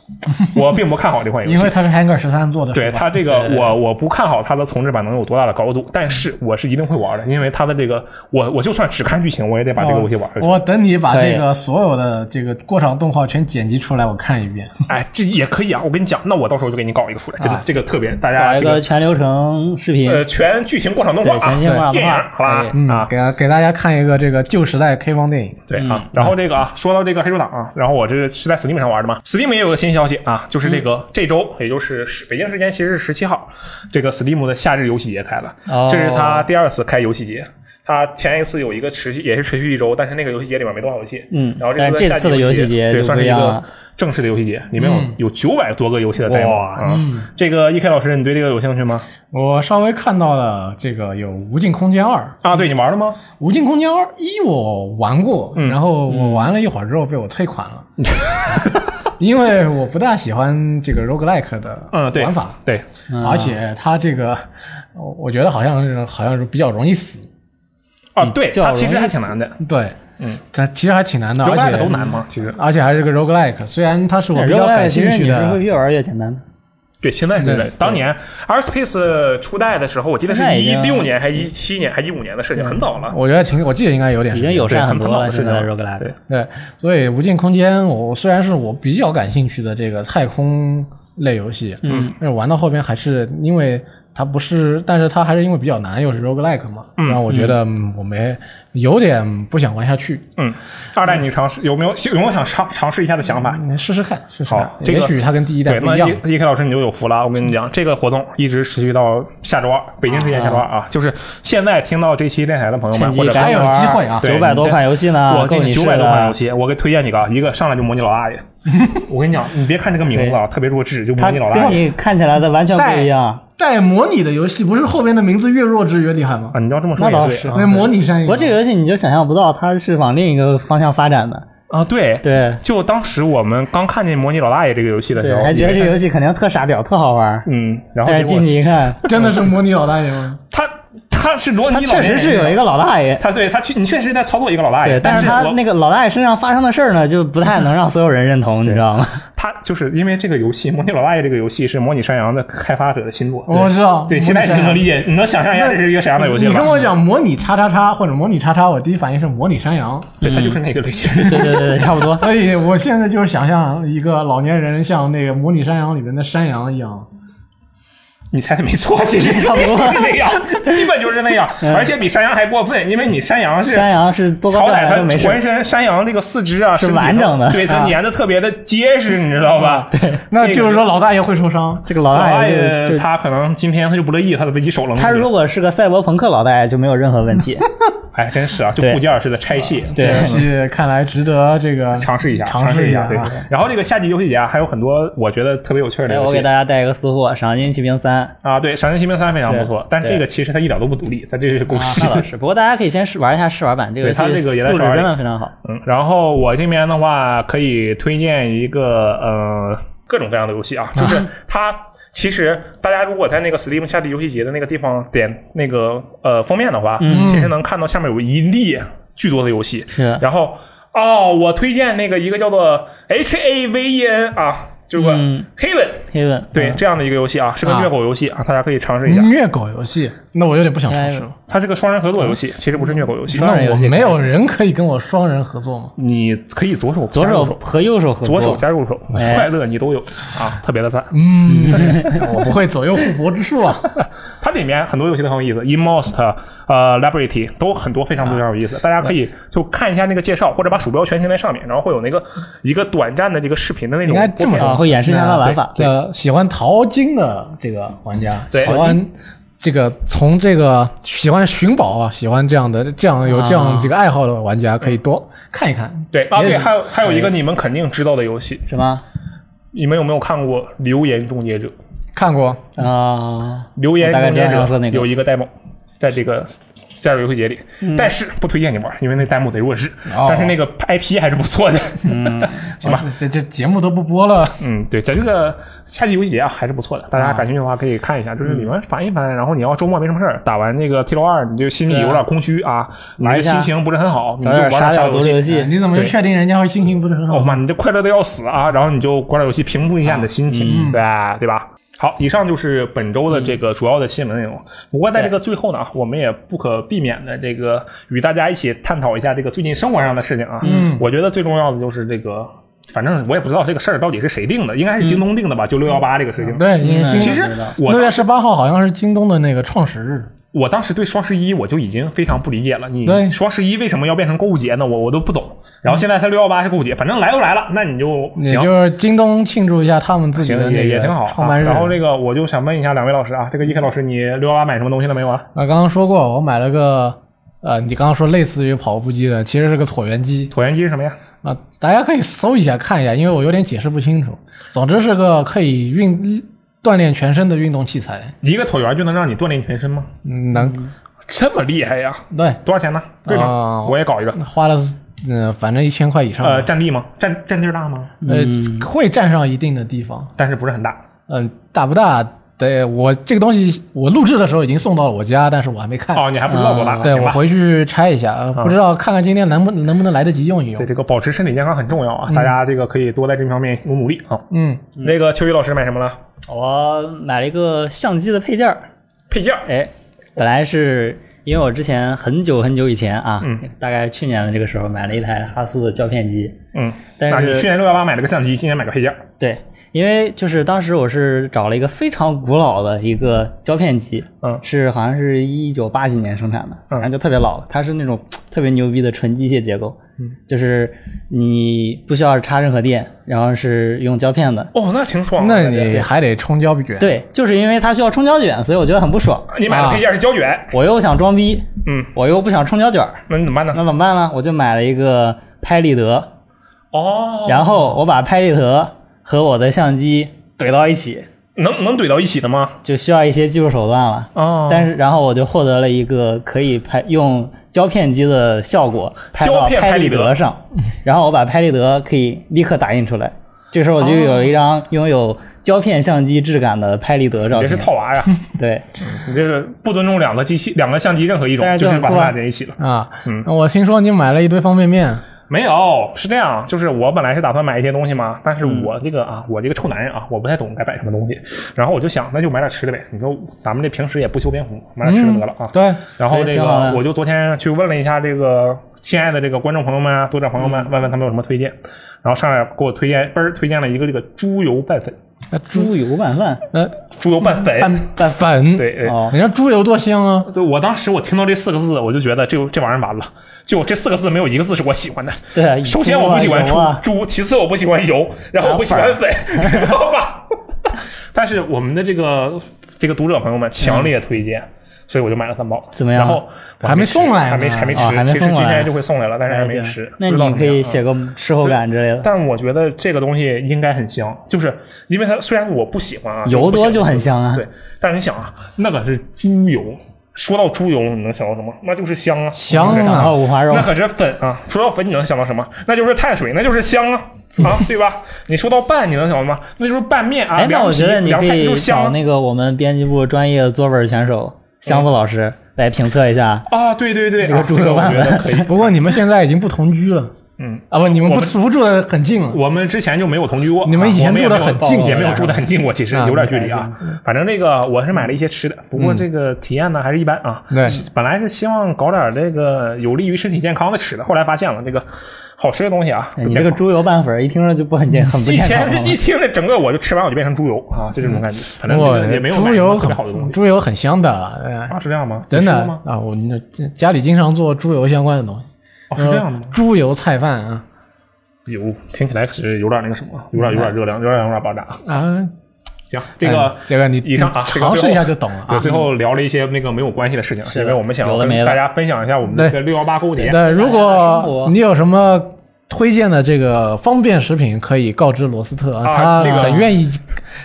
我并不看好这款游戏，因为它是 Hangar 十三做的，对它这个我我不看好它的重置版能有多大的高度，但是我是一定会玩的，因为它的这个我我就算只看剧情，我也得把这个游戏玩下去。我等你把这个所有的这个过场动画全剪辑出来，我看一遍。哎，这也可以啊！我跟你讲，那我到时候就给你搞一个出来，真的，啊这个特别，大搞一家这个个全流程视频，呃全剧情过场动画全新过场电影动画，好吧嗯，啊，给给大家看一个这个旧时代 K 方电影。对啊，然后这个啊，说到这个黑手党啊，然后我这是是在 Steam 上玩的嘛，Steam 也有个新消息啊，就是这个这周，也就是十北京时间其实是十七号，这个 Steam 的夏日游戏节开了，哦这是他第二次开游戏节。他前一次有一个持续也是持续一周，但是那个游戏节里面没多少游戏，嗯然后这次这次的游戏节对算是一个正式的游戏节，里面有有九百多个游戏的 demo 哇啊。这个 E K 老师，你对这个有兴趣吗？我稍微看到了这个有《无尽空间二》，啊，对你玩了吗？《无尽空间二一》我玩过，嗯然后我玩了一会儿之后被我退款了，因为我不大喜欢这个 roguelike 的嗯，玩法，对，而且它这个我我觉得好像是好像是比较容易死，啊，对，较它其实还挺难的，对，嗯，它其实还挺难的，而且都难吗？其实，而且还是个 roguelike，虽然它是我比较感类其实你兴趣的是会越玩越简单的。对，现在是对的。当年 R Space 初代的时候，我记得是一六年还一七年还一五年的事情，很早了。我觉得挺，我记得应该有点时间已经友善很多了，现在的 roguelike。对，所以《无尽空间》我虽然是我比较感兴趣的这个太空类游戏，嗯，但是玩到后边还是因为它不是，但是它还是因为比较难，又是 roguelike 嘛，嗯让我觉得嗯我没有点不想玩下去。嗯，二代你尝试有没有有没有想尝尝试一下的想法？你试试看，试试看好，这个也许它跟第一代对，那不一样 E。E K 老师你就有福了，我跟你讲，这个活动一直持续到下周二，北京时间下周二啊，就是现在听到这期电台的朋友们，或者还有机会啊九百多款游戏呢，我给够你九百多款游。戏，我给推荐几个啊，一个上来就模拟老大爷，我跟你讲，你别看这个名字啊，特别弱智，就模拟老大爷跟你看起来的完全不一样。带模拟的游戏不是后边的名字越弱智越厉害吗？啊，你要这么说也对啊，那倒是那模拟山，不过这个游戏你就想象不到它是往另一个方向发展的，啊，对。对就当时我们刚看见《模拟老大爷》这个游戏的时对，候，还觉得这游戏肯定特傻屌，特好玩。嗯，然后进去一看，真的是模拟老大爷吗？他他是罗他尼老确实是有一个老大爷。他对他确你确实在操作一个老大爷，对，但是他那个老大爷身上发生的事儿呢，就不太能让所有人认同，你知道吗？他就是因为这个游戏《模拟老大爷》这个游戏是模拟山羊的开发者的新作，我知道。对，现在你能理解，你能想象一下这是一个啥样的游戏？你跟我讲模拟叉叉叉或者模拟叉叉，我第一反应是模拟山羊，对，它就是那个类型。对对对对，差不多。所以我现在就是想象一个老年人像那个模拟山羊里面的山羊一样。你猜的没错，其实差不多是那样，基本就是那样，而且比山羊还过分，因为你山羊是山羊是多高好歹它段来都没事浑。身山羊这个四肢啊是完整的对，它啊粘的特别的结实，你知道吧？对，那就是说老大爷会受伤。这个老老大大爷他可能今天他就不乐意，他得被击手了。他如果是个赛博朋克老大爷，就没有任何问题。哎，真是啊，就部件式的拆卸，对这游戏看来值得这个尝试一下，尝试一下对，然后这个夏季游戏节啊，还有很多我觉得特别有趣的哎，我给大家带一个私货，《赏金骑兵三》啊。对，《赏金骑兵三》非常不错，但这个其实它一点都不独立，它这是公啊，式那。倒是。不过大家可以先试玩一下试玩版，这个游戏对它这个也在素质试玩真的非常好。嗯，然后我这边的话可以推荐一个呃各种各样的游戏啊，就是它其实大家如果在那个 Steam 夏季游戏节的那个地方点那个呃封面的话，嗯。其实能看到下面有一列巨多的游戏，是。然后哦，我推荐那个一个叫做 H A V E N 啊，就是 heaven 对、这样的一个游戏啊，是个啊。虐狗游戏啊，大家可以尝试一下。虐狗游戏，那我有点不想尝试了。它是个双人合作游戏，其实不是虐狗游戏。那我没有人可以跟我双人合作吗？你可以左手左手和右手合作，左手加右手，哎快乐你都有啊，特别的赞。嗯，我不会左右互搏之术啊。它里面很多游戏都很有意思，Inmost、呃 Liberty 都很多非常非常有意思，大家可以就看一下那个介绍，或者把鼠标全停在上面，然后会有那个一个短暂的这个视频的那种应该这么播片啊，会演示一下它玩法。对喜欢淘金的这个玩家，对喜欢这个从这个喜欢寻宝啊，喜欢这样的这样有这样这个爱好的玩家，可以多看一看。对啊，对，还有还有一个你们肯定知道的游戏，什么你们有没有看过《流言终结者》？看过，啊？流言终结者有一个 demo，在这个在这个游戏节里，嗯但是不推荐你玩，因为那弹幕贼弱智，哦但是那个 IP 还是不错的。行吧哦，这这节目都不播了。嗯，对，在这个夏季游戏节啊，还是不错的。大家感兴趣的话，可以看一下。就是里面翻一翻，然后你要周末没什么事儿，打完那个 T 六二，你就心里有点空虚啊，你的心情不是很好，你就玩点傻屌点小游戏。独立游戏，你怎么就确定人家会心情不是很好？哦妈，你这快乐的要死啊！然后你就玩点游戏，平复一下你的心情，对吧？对吧？好，以上就是本周的这个主要的新闻内容。不过在这个最后呢，我们也不可避免的这个与大家一起探讨一下这个最近生活上的事情啊。嗯，我觉得最重要的就是这个，反正我也不知道这个事儿到底是谁定的，应该是京东定的吧？就六幺八这个事情。对，因为其实我六月十八号好像是京东的那个创始日。我当时对双十一我就已经非常不理解了，你对双十一为什么要变成购物节呢？我我都不懂。然后现在它六幺八是购物节，反正来都来了，那你就行。也就是京东庆祝一下他们自己的那个也也挺好。然后这个我就想问一下两位老师啊，这个一 K 老师，你六幺八买什么东西了没有啊？啊，刚刚说过，我买了个呃，你刚刚说类似于跑步机的，其实是个椭圆机椭圆机是什么呀？啊，大家可以搜一下看一下，因为我有点解释不清楚。总之是个可以运锻炼全身的运动器材，一个椭圆就能让你锻炼全身吗？嗯能这么厉害呀？对多少钱呢？对吗？啊我也搞一个。花了嗯、反正一千块以上，呃，占地吗？占占地儿大吗？呃会占上一定的地方，但是不是很大。嗯、大不大？对我这个东西，我录制的时候已经送到了我家，但是我还没看。哦，你还不知道多大？啊对。我回去拆一下，呃不知道看看今天能不能不能来得及用一用对。这个保持身体健康很重要啊，大家这个可以多在这方面努努力啊。嗯，那个秋雨老师买什么了？我买了一个相机的配件儿，配件儿。哎，本来是因为我之前很久很久以前啊，嗯大概去年的这个时候买了一台哈苏的胶片机，嗯，但是你去年六幺八买了个相机，今年买个配件儿。对，因为就是当时我是找了一个非常古老的一个胶片机，嗯是好像是一九八几年生产的，嗯反正就特别老了，它是那种特别牛逼的纯机械结构，嗯就是你不需要插任何电，然后是用胶片的。哦，那挺爽。那你还得冲胶卷。对，就是因为它需要冲胶卷，所以我觉得很不爽。你买的配件是胶卷，我又想装逼，嗯，我又不想冲胶卷儿，那你怎么办呢？那怎么办呢？我就买了一个拍立得，哦，然后我把拍立得和我的相机怼到一起，能能怼到一起的吗？就需要一些技术手段了。哦但是然后我就获得了一个可以拍用胶片机的效果拍胶片到拍立得得上，然后我把拍立得可以立刻打印出来。这时候我就有一张拥有胶片相机质感的拍立得照片。这是套娃呀！对，你这是不尊重两个机器、两个相机任何一种就把它就是很酷啊俩在一起了。啊，嗯我听说你买了一堆方便面，没有，是这样，就是我本来是打算买一些东西嘛，但是嗯我这个啊，我这个臭男人啊，我不太懂该买什么东西，然后我就想，那就买点吃的呗。你说咱们这平时也不修边幅，买点吃的得了啊。对，然后这个我就昨天去问了一下这个亲爱的这个观众朋友们啊、读者朋友们，嗯问问他们有什么推荐，然后上来给我推荐，嘣儿推荐了一个这个猪油拌粉，那猪猪油拌饭。那猪油拌粉。拌拌粉，，对，对。哦，人家猪油多香啊，对我当时我听到这四个字，我就觉得这这玩意儿完了，就这四个字没有一个字是我喜欢的。对啊，首先我不喜欢猪猪啊，猪，其次我不喜欢油，然后我不喜欢粉，知道 吧？但是我们的这个这个读者朋友们强烈推荐，所以我就买了三包。怎么样然后我还没送来还没还没吃其实今天就会送来了，但是还没吃。那你可以。写个吃后感之类的。但我觉得这个东西应该很香，就是因为它虽然我不喜欢啊，油多就很香啊。对，但是你想啊，那可是猪油。说到猪油，你能想到什么？那就是香啊，香啊然后五花肉那可是粉啊！说到粉，你能想到什么？那就是碳水，那就是香啊啊，对吧？你说到拌，你能想到什么？那就是拌面啊。哎，那我觉得你可以找那个我们编辑部专业作文选手箱子老师来评测一下。啊，对对对，那个啊这个我觉得可以。不过你们现在已经不同居了，嗯，啊不，你们不不住的很近了，我们之前就没有同居过，你们以前住的很近。也没有住的很近过，其实啊有点距离啊。反正这个我是买了一些吃的，不过嗯。这个体验呢还是一般啊。对，本来是希望搞点这个有利于身体健康的吃的，后来发现了这个好吃的东西啊，你这个猪油拌粉一听着就不很健，很不健康一听这整个我就吃完我就变成猪油啊，就这种感觉。反正我也没有猪油什么特别好的东西猪油很香的，呃啊，是这样吗？真的？啊，我那家里经常做猪油相关的东西，哦，是这样的吗？猪油菜饭啊油听起来是有点那个什么，有点有点热量，有点有点爆炸。啊，行，这个哎这个你以上啊尝试一下就懂了对，啊。最后聊了一些那个没有关系的事情，是因为我们想跟大家分享一下我们的这个六幺八购物节。对，如果你有什么推荐的这个方便食品，可以告知罗斯特啊他这个很愿意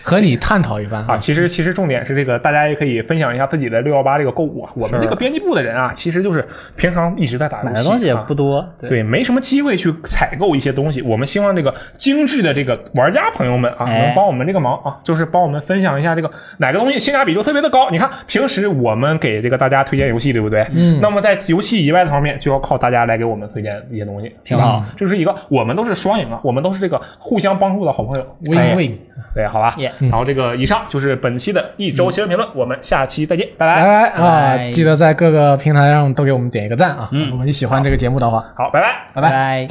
和你探讨一番啊，其实其实重点是这个，大家也可以分享一下自己的六幺八这个购物啊。我们这个编辑部的人啊，其实就是平常一直在打游戏，买的东西也啊不多。对，没什么机会去采购一些东西。我们希望这个精致的这个玩家朋友们啊，哎能帮我们这个忙啊，就是帮我们分享一下这个哪个东西性价比就特别的高。你看，平时我们给这个大家推荐游戏，对不对？嗯。那么在游戏以外的方面，就要靠大家来给我们推荐一些东西，挺好就是是一个我们都是双赢啊，我们都是这个互相帮助的好朋友。win win，对，好吧。Yeah 然后这个以上就是本期的一周新闻评论，我们下期再见，拜拜拜。拜啊！记得在各个平台上都给我们点一个赞啊！如果你喜欢这个节目的话，好，拜拜。拜拜。拜。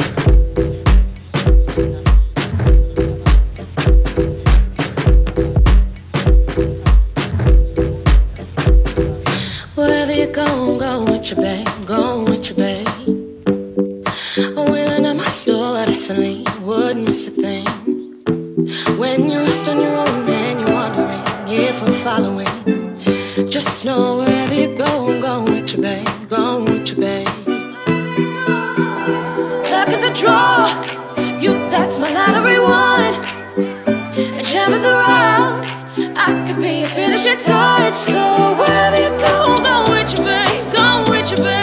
Wherever you go, go with your babe, just know wherever you go, go with your babe, go with your babe. Look at the draw, you, that's my lottery one. And jam the rough, I could be your finishing touch. So wherever you go, go with you, babe. Going with you, your